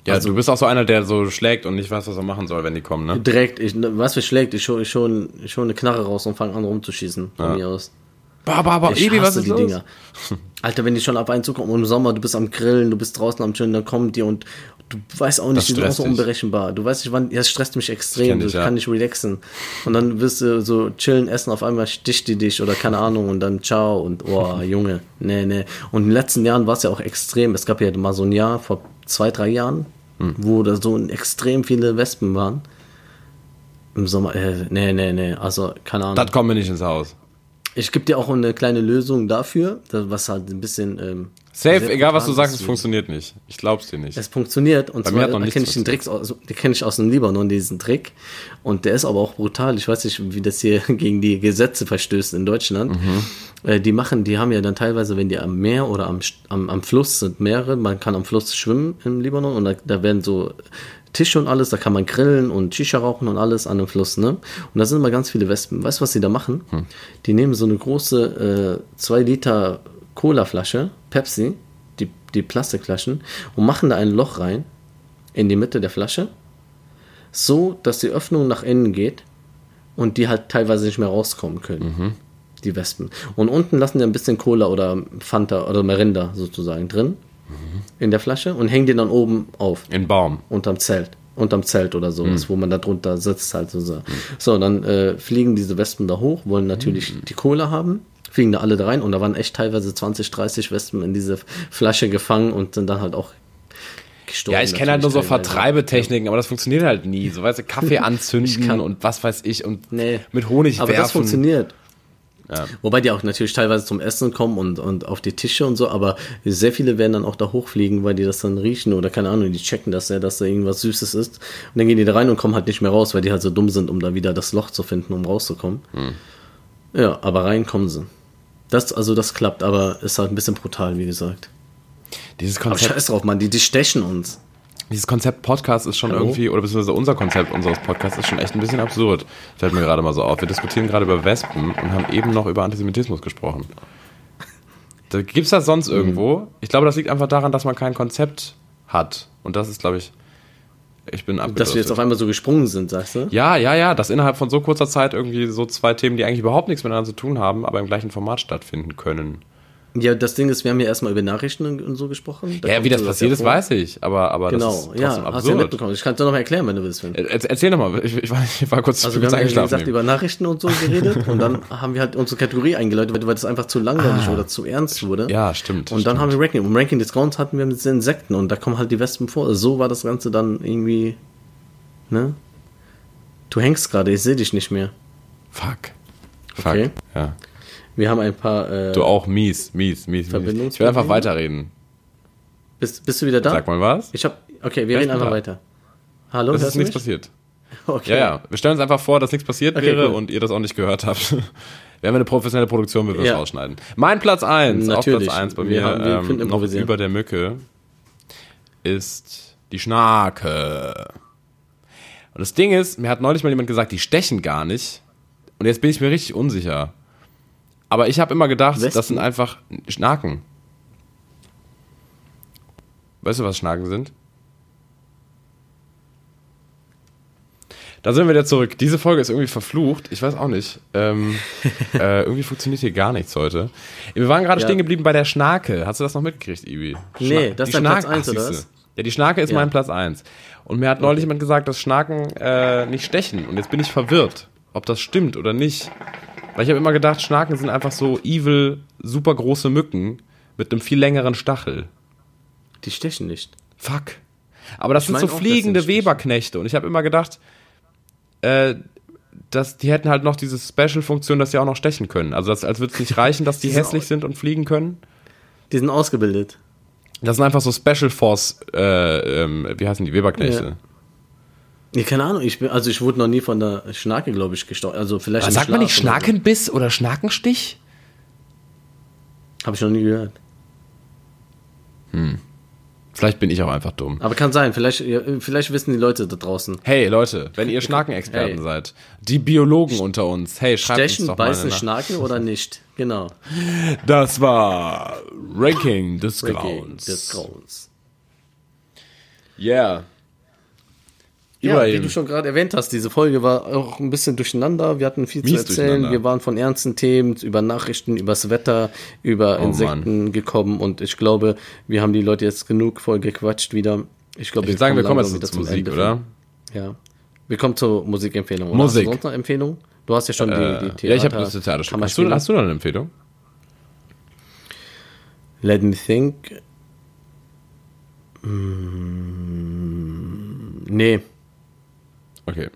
Ja, Also- du bist auch so einer, der so schlägt und nicht weiß, was er machen soll, wenn die kommen, ne? Direkt, ich, was für schlägt, ich schon, ich schon, ich schon eine Knarre raus und fange an rumzuschießen von mir aus. Bah, bah, bah, Ich Ebi, was ist die los? Dinger. Alter, wenn die schon auf einen zukommen und im Sommer, du bist am Grillen, du bist draußen am Chillen, dann kommen die und du weißt auch nicht, Das die sind auch so unberechenbar. Du weißt nicht, wann, ja, es stresst mich Ich extrem, du dich, ja. kann nicht relaxen. Und dann wirst du so chillen, essen, auf einmal sticht die dich oder keine Ahnung und dann ciao und oh, Junge, nee, nee. Und in den letzten Jahren war es ja auch extrem. Es gab ja mal so ein Jahr, vor zwei, drei Jahren, Hm. wo da so extrem viele Wespen waren. Im Sommer, äh, nee, nee, nee, also keine Ahnung. Das kommt mir nicht ins Haus. Ich gebe dir auch eine kleine Lösung dafür, was halt ein bisschen. Ähm, Safe, egal was du sagst, es funktioniert nicht. Ich glaub's dir nicht. Es funktioniert und Bei zwar kenne ich den Trick aus, den kenne ich aus dem Libanon diesen Trick und der ist aber auch brutal. Ich weiß nicht, wie das hier gegen die Gesetze verstößt in Deutschland. Mhm. Äh, die machen, die haben ja dann teilweise, wenn die am Meer oder am, am, am Fluss sind mehrere, man kann am Fluss schwimmen im Libanon und da, da werden so Tische und alles, da kann man grillen und Shisha rauchen und alles an dem Fluss, ne? Und da sind immer ganz viele Wespen. Weißt du, was die da machen? Hm. Die nehmen so eine große 2 Liter Cola-Flasche, Pepsi, die, die Plastikflaschen, und machen da ein Loch rein in die Mitte der Flasche, so dass die Öffnung nach innen geht und die halt teilweise nicht mehr rauskommen können. Die Wespen. Und unten lassen die ein bisschen Cola oder Fanta oder Merinda sozusagen drin in der Flasche und hängen die dann oben auf In Baum. unterm Zelt. unterm Zelt oder sowas, wo man da drunter sitzt halt so. So, so dann äh, fliegen diese Wespen da hoch, wollen natürlich die Kohle haben, fliegen da alle da rein und da waren echt teilweise 20, 30 Wespen in diese Flasche gefangen und sind dann halt auch gestorben. Ja, ich kenne halt nur so. Vertreibetechniken, aber das funktioniert halt nie. So, weißt du, Kaffee anzünden kann- und was weiß ich und Nee. mit Honig Aber werfen. das funktioniert. Ja. Wobei die auch natürlich teilweise zum Essen kommen und, und auf die Tische und so, aber sehr viele werden dann auch da hochfliegen, weil die das dann riechen oder keine Ahnung, die checken das ja, dass da irgendwas Süßes ist. Und dann gehen die da rein und kommen halt nicht mehr raus, weil die halt so dumm sind, um da wieder das Loch zu finden, um rauszukommen. Hm. Ja, aber rein kommen sie. Das, also das klappt, aber ist halt ein bisschen brutal, wie gesagt. Dieses Aber Konzept, scheiß drauf, Mann, die, die stechen uns. dieses Konzept Podcast ist schon Hallo? irgendwie, oder beziehungsweise unser Konzept unseres Podcasts ist schon echt ein bisschen absurd. Fällt mir gerade mal so auf. Wir diskutieren gerade über Wespen und haben eben noch über Antisemitismus gesprochen. Da gibt's das sonst irgendwo? Ich glaube, das liegt einfach daran, dass man kein Konzept hat. Und das ist, glaube ich, ich bin Dass wir jetzt abgedriftet. auf einmal so gesprungen sind, sagst du? Ja, ja, ja, dass innerhalb von so kurzer Zeit irgendwie so zwei Themen, die eigentlich überhaupt nichts miteinander zu tun haben, aber im gleichen Format stattfinden können. Ja, das Ding ist, wir haben ja erstmal über Nachrichten und, und so gesprochen. Da Ja, wie das passiert ist, weiß ich, aber, aber das Genau, ist trotzdem ja, hast du ja absurd. mitbekommen. Ich kann es dir noch mal erklären, wenn du willst. Finn. Er- Erzähl doch mal, ich, ich, war, ich war kurz Also wir haben ja, wie gesagt, über Nachrichten und so geredet und dann haben wir halt unsere Kategorie eingeläutet, weil das einfach zu langweilig oder zu ernst wurde. Ah. ja, stimmt. Und dann stimmt. haben wir Ranking. Und Ranking Discounts hatten wir mit den Insekten und da kommen halt die Wespen vor. So war das Ganze dann irgendwie, ne? Du hängst gerade, ich sehe dich nicht mehr. Fuck. Fuck. Okay. Ja. Wir haben ein paar, äh, Du auch mies, mies, mies, mies. Ich will einfach weiterreden. bist, bist du wieder da? Sag mal was. Ich hab, okay, wir ich reden einfach da. weiter. Hallo, Es ist nichts mich? passiert. Okay. Ja, ja. Wir stellen uns einfach vor, dass nichts passiert Okay, wäre cool. und ihr das auch nicht gehört habt. Wenn wir eine professionelle Produktion, würden wir es Ja. rausschneiden. Mein Platz 1, auf Natürlich. Platz 1 bei Wir mir, haben- wir ähm, noch über der Mücke, ist die Schnake. Und das Ding ist, mir hat neulich mal jemand gesagt, die stechen gar nicht. Und jetzt bin ich mir richtig unsicher. Aber ich habe immer gedacht, Wespen? das sind einfach Schnaken. Weißt du, was Schnaken sind? Da sind wir wieder zurück. Diese Folge ist irgendwie verflucht. Ich weiß auch nicht. Ähm, äh, irgendwie funktioniert hier gar nichts heute. Wir waren gerade Ja. stehen geblieben bei der Schnake. Hast du das noch mitgekriegt, Ibi? Nee, das ist dein Platz Schnake- eins, oder siehste. was? Ja, die Schnake ist Ja. mein Platz 1. Und mir hat neulich jemand gesagt, dass Schnaken äh, nicht stechen. Und jetzt bin ich verwirrt, ob das stimmt oder nicht. Weil ich habe immer gedacht, Schnaken sind einfach so evil, super große Mücken mit einem viel längeren Stachel. Die stechen nicht. Fuck. Aber das Ich sind so auch, fliegende nicht Weberknechte. Und ich habe immer gedacht, äh, dass die hätten halt noch diese Special-Funktion, dass sie auch noch stechen können. Also das, als würde es nicht reichen, dass die Die sind hässlich auch- sind und fliegen können. Die sind ausgebildet. Das sind einfach so Special Force, äh, ähm, wie heißen die, Weberknechte. Ja. Nee, keine Ahnung, ich bin, also ich wurde noch nie von der Schnake, glaube ich, gestochen. Also vielleicht sagt man nicht Schlaf oder Schnakenbiss oder Schnakenstich? So. Habe ich noch nie gehört. Vielleicht bin ich auch einfach dumm. Aber kann sein, vielleicht, vielleicht wissen die Leute da draußen. Hey Leute, wenn ihr Schnakenexperten Hey. seid, die Biologen unter uns, hey, schreibt Stechen, uns doch mal beißen, eine schnaken oder nicht? Genau. Das war Ranking des Ranking Grauens. des Grauens. Yeah. Ja, wie Ibrahim. du schon gerade erwähnt hast, diese Folge war auch ein bisschen durcheinander. Wir hatten viel zu Mies erzählen. durcheinander. Wir waren von ernsten Themen über Nachrichten, übers Wetter, über Oh, Insekten gekommen und ich glaube, wir haben die Leute jetzt genug voll gequatscht wieder. Ich glaube, würde sagen, wir kommen jetzt wieder zur Musik, Ende. oder? Ja. Wir kommen zur Musikempfehlung. Oder? Musik. Hast du eine Empfehlung? Du hast ja schon die, die Äh, Theater. ja, ich habe das Theaterstück. Hast du, hast du noch eine Empfehlung? Let me think. Mm, nee. Okay.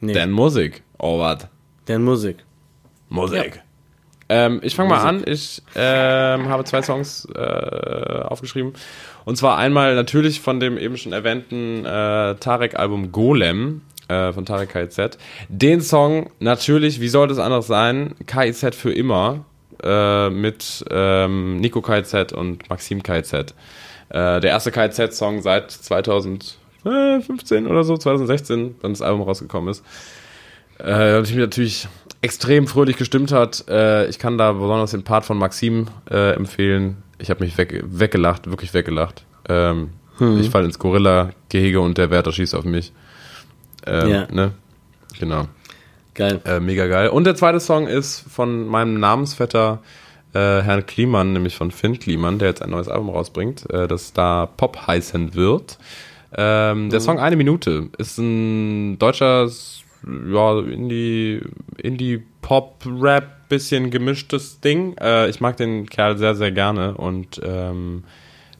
Nee. Dann Musik. Oh, was? Dann Musik. Musik. Ähm, ich fange mal an. Ich ähm, habe zwei Songs äh, aufgeschrieben. Und zwar einmal natürlich von dem eben schon erwähnten äh, Tarek-Album Golem äh, von Tarek KIZ. Den Song natürlich, wie sollte es anders sein, KIZ für immer äh, mit ähm, Nico KIZ und Maxim KIZ. Äh, der erste KIZ-Song seit 2015 oder so, 2016, dann das Album rausgekommen ist. Äh, und ich mich natürlich extrem fröhlich gestimmt hat. Äh, ich kann da besonders den Part von Maxim äh, empfehlen. Ich habe mich weg, weggelacht, wirklich weggelacht. Ähm, Ich falle ins Gorilla-Gehege und der Wärter schießt auf mich. Ähm, Ja. ne? Genau. Geil. Äh, mega geil. Und der zweite Song ist von meinem Namensvetter äh, Herrn Kliemann, nämlich von Finn Kliemann, der jetzt ein neues Album rausbringt, äh, das da Pop heißen wird. Ähm, der Song Eine Minute ist ein deutscher, ja, Indie, Indie-Pop-Rap, bisschen gemischtes Ding. Äh, ich mag den Kerl sehr, sehr gerne und ähm,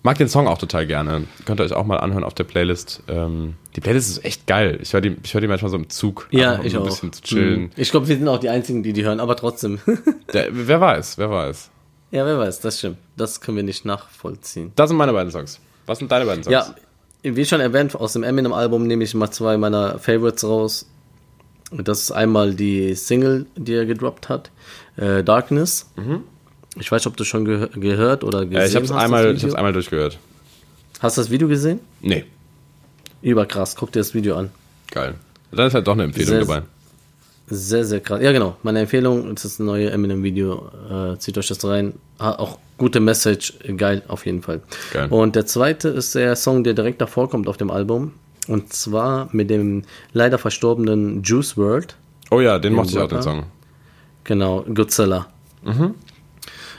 mag den Song auch total gerne. Könnt ihr euch auch mal anhören auf der Playlist. Ähm, die Playlist ist echt geil. Ich höre die, ich hör die manchmal so im Zug. Ja, einfach, um ich so auch. ein bisschen zu chillen. Hm. Ich glaube, wir sind auch die Einzigen, die die hören, aber trotzdem. Der, wer weiß, wer weiß. ja, wer weiß, das stimmt. Das können wir nicht nachvollziehen. Das sind meine beiden Songs. Was sind deine beiden Songs? Ja, wie schon erwähnt, aus dem Eminem-Album nehme ich mal zwei meiner Favorites raus. Das ist einmal die Single, die er gedroppt hat, äh, Darkness. Ich weiß nicht, ob du schon gehör gehört oder gesehen Mhm. Äh, ich habe es hast. einmal, ich Video. hab's einmal durchgehört. Hast du das Video gesehen? Nee, Überkrass, guck dir das Video an. geil. Dann ist halt doch eine Empfehlung Sehr- dabei. Sehr, sehr krass. Ja, genau. Meine Empfehlung, das ist ein neues Eminem-Video. Äh, zieht euch das rein. Hat auch gute Message. Geil, auf jeden Fall. Geil. Und der zweite ist der Song, der direkt davor kommt auf dem Album. Und zwar mit dem leider verstorbenen Juice World. Oh ja, den mochte ich auch, den. Song. Genau, Godzilla. Mhm.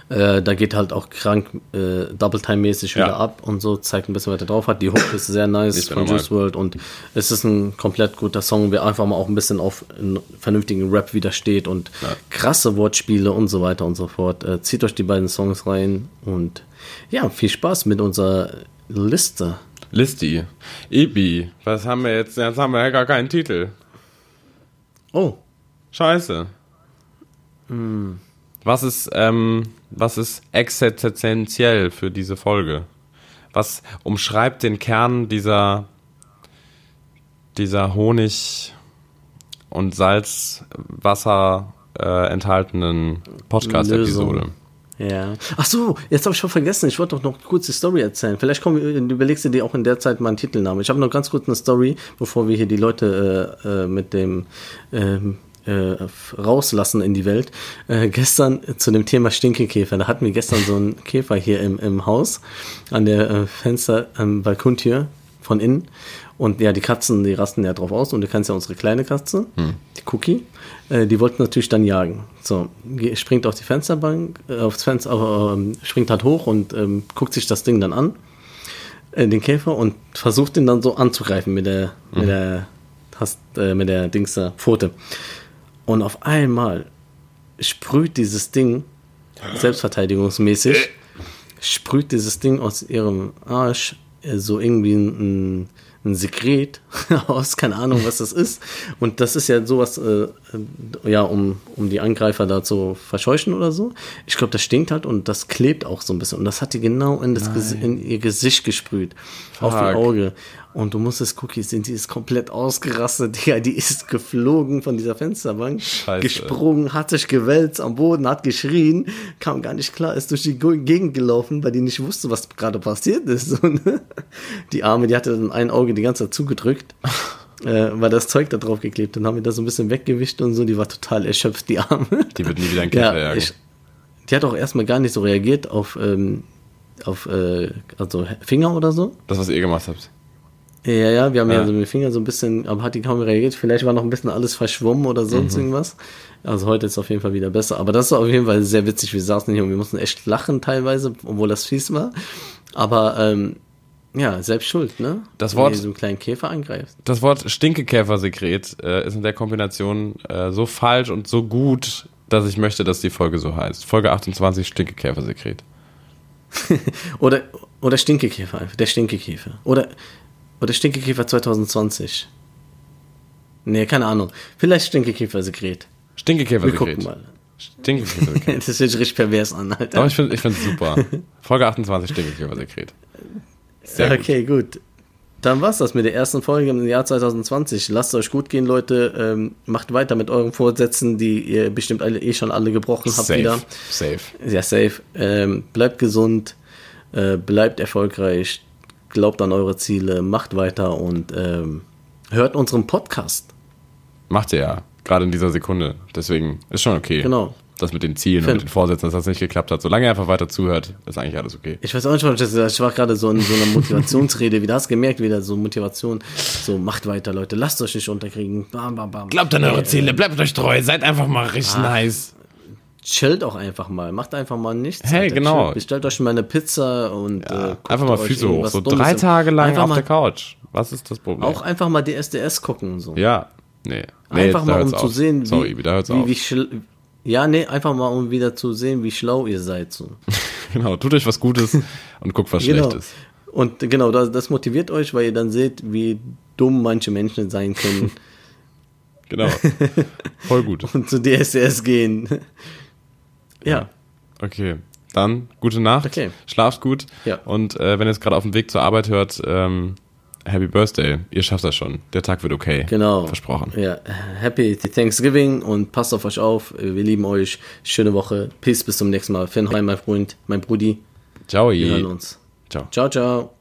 Äh, da geht halt auch krank äh, Double-Time-mäßig wieder Ja. ab und so, zeigt ein bisschen weiter drauf hat. Die Hook ist sehr nice Ist ja von. Juice World und es ist ein komplett guter Song, der einfach mal auch ein bisschen auf einen vernünftigen Rap widersteht und krasse Wortspiele und so weiter und so fort. Äh, zieht euch die beiden Songs rein und ja, viel Spaß mit unserer Liste. Listi. Ibi. Was haben wir jetzt? Jetzt haben wir ja gar keinen Titel. Oh, Scheiße. Was ist, ähm, was ist existenziell für diese Folge? Was umschreibt den Kern dieser, dieser Honig- und Salzwasser äh, enthaltenen Podcast-Episode? Ja. Ach so, jetzt habe ich schon vergessen. Ich wollte doch noch kurz die Story erzählen. Vielleicht komm, überlegst du dir auch in der Zeit mal einen Titelnamen. Ich habe noch ganz kurz eine Story, bevor wir hier die Leute äh, äh, mit dem ähm, äh, rauslassen in die Welt. Äh, gestern zu dem Thema Stinkekäfer. Da hatten wir gestern so einen Käfer hier im, im Haus an der äh, Fenster, ähm, Balkontür von innen. Und ja, die Katzen, die rasten ja drauf aus. Und du kannst ja unsere kleine Katze, die Cookie, äh, die wollten natürlich dann jagen. So, springt auf die Fensterbank, äh, aufs Fenster, ähm, springt halt hoch und ähm, guckt sich das Ding dann an, äh, den Käfer, und versucht ihn dann so anzugreifen mit der, mit der, Hast, äh, mit der Dings da, Pfote. Und auf einmal sprüht dieses Ding, selbstverteidigungsmäßig, sprüht dieses Ding aus ihrem Arsch äh, so irgendwie ein, ein Sekret aus, keine Ahnung, was das ist. Und das ist ja sowas, äh, äh, ja, um, um die Angreifer da zu verscheuchen oder so. Ich glaube, das stinkt halt und das klebt auch so ein bisschen. Und das hat die genau in, das Gesi- in ihr Gesicht gesprüht, auf Fuck. ihr Auge. Und du musstest Cookies sehen, die ist komplett ausgerastet, Digga, die ist geflogen von dieser Fensterbank, Scheiße. gesprungen, hat sich gewälzt am Boden, hat geschrien, kam gar nicht klar, ist durch die Gegend gelaufen, weil die nicht wusste, was gerade passiert ist. Die Arme, die hatte dann ein Auge die ganze Zeit zugedrückt, äh, weil das Zeug da drauf geklebt. Dann haben wir das so ein bisschen weggewischt und so, die war total erschöpft, die Arme. Die wird nie wieder ein Käfer Ja, jagen. ich, die hat auch erstmal gar nicht so reagiert auf, ähm, auf äh, also Finger oder so. das, was ihr gemacht habt. Ja, ja, wir haben ja, Ja. so mit den Fingern so ein bisschen, aber hat die kaum reagiert. Vielleicht war noch ein bisschen alles verschwommen oder sonst Mhm. irgendwas. Also heute ist auf jeden Fall wieder besser. Aber das war auf jeden Fall sehr witzig. Wir saßen hier und wir mussten echt lachen teilweise, obwohl das fies war. Aber ähm, ja, selbst schuld, ne? Das Wenn Wort- ihr so einen kleinen Käfer angreift. Das Wort Stinkekäfersekret äh, ist in der Kombination äh, so falsch und so gut, dass ich möchte, dass die Folge so heißt. Folge 28 Stinkekäfersekret. Oder, oder Stinkekäfer einfach. Der Stinkekäfer. Oder, oder Stinkekäfer 2020. Nee, keine Ahnung. Vielleicht Stinkekäfer-Sekret. Wir gucken Stinkekäfersekret. mal. Stinkekäfersekret. Das hört sich richtig pervers an, Alter. Aber ich finde ich find's super. Folge 28 Stinkekäfersekret. Sehr gut. okay, gut. Dann war's das mit der ersten Folge im Jahr 2020. Lasst euch gut gehen, Leute. Ähm, macht weiter mit euren Vorsätzen, die ihr bestimmt alle, eh schon alle gebrochen habt Safe. wieder. Safe. Ja, safe. Ähm, bleibt gesund, äh, bleibt erfolgreich, glaubt an eure Ziele, macht weiter und ähm, hört unseren Podcast. Macht ihr ja. Gerade in dieser Sekunde. Deswegen ist schon okay. Genau. Das mit den Zielen und Finn. mit den Vorsätzen, dass das nicht geklappt hat. Solange er einfach weiter zuhört, ist eigentlich alles okay. Ich weiß auch nicht, was ich das- ich war gerade so in so einer Motivationsrede, wieder hast gemerkt, wieder so Motivation, so macht weiter, Leute, lasst euch nicht unterkriegen. Bam, bam, bam. Glaubt an eure Ziele, bleibt euch treu, seid einfach mal richtig nice. Chillt auch einfach mal, macht einfach mal nichts. Hey, genau. Chillt. Bestellt euch mal eine Pizza und äh, guckt Einfach mal Füße hoch. So Dummes drei Tage lang auf der Couch. Was ist das Problem? Auch einfach mal DSDS gucken und so. Ja, nee. nee einfach mal, um hört's zu auf. sehen, wie, Sorry, wie, auf. wie Ja, nee, einfach mal, um wieder zu sehen, wie schlau ihr seid. So. Genau, tut euch was Gutes und guckt was Genau. Schlechtes. Und genau, das, das motiviert euch, weil ihr dann seht, wie dumm manche Menschen sein können Genau. Voll gut. und zu DSDS gehen. Ja. Okay. Dann gute Nacht. Okay. Schlaft gut. Ja. Und äh, wenn ihr es gerade auf dem Weg zur Arbeit hört, ähm, Happy Birthday. Ihr schafft das schon. Der Tag wird okay. Genau. Versprochen. Ja, happy Thanksgiving und passt auf euch auf. Wir lieben euch. Schöne Woche. Peace, bis zum nächsten Mal. Finn, hi, mein Freund, mein Brudi. Ciao. Wir hören uns. Ciao. Ciao, ciao.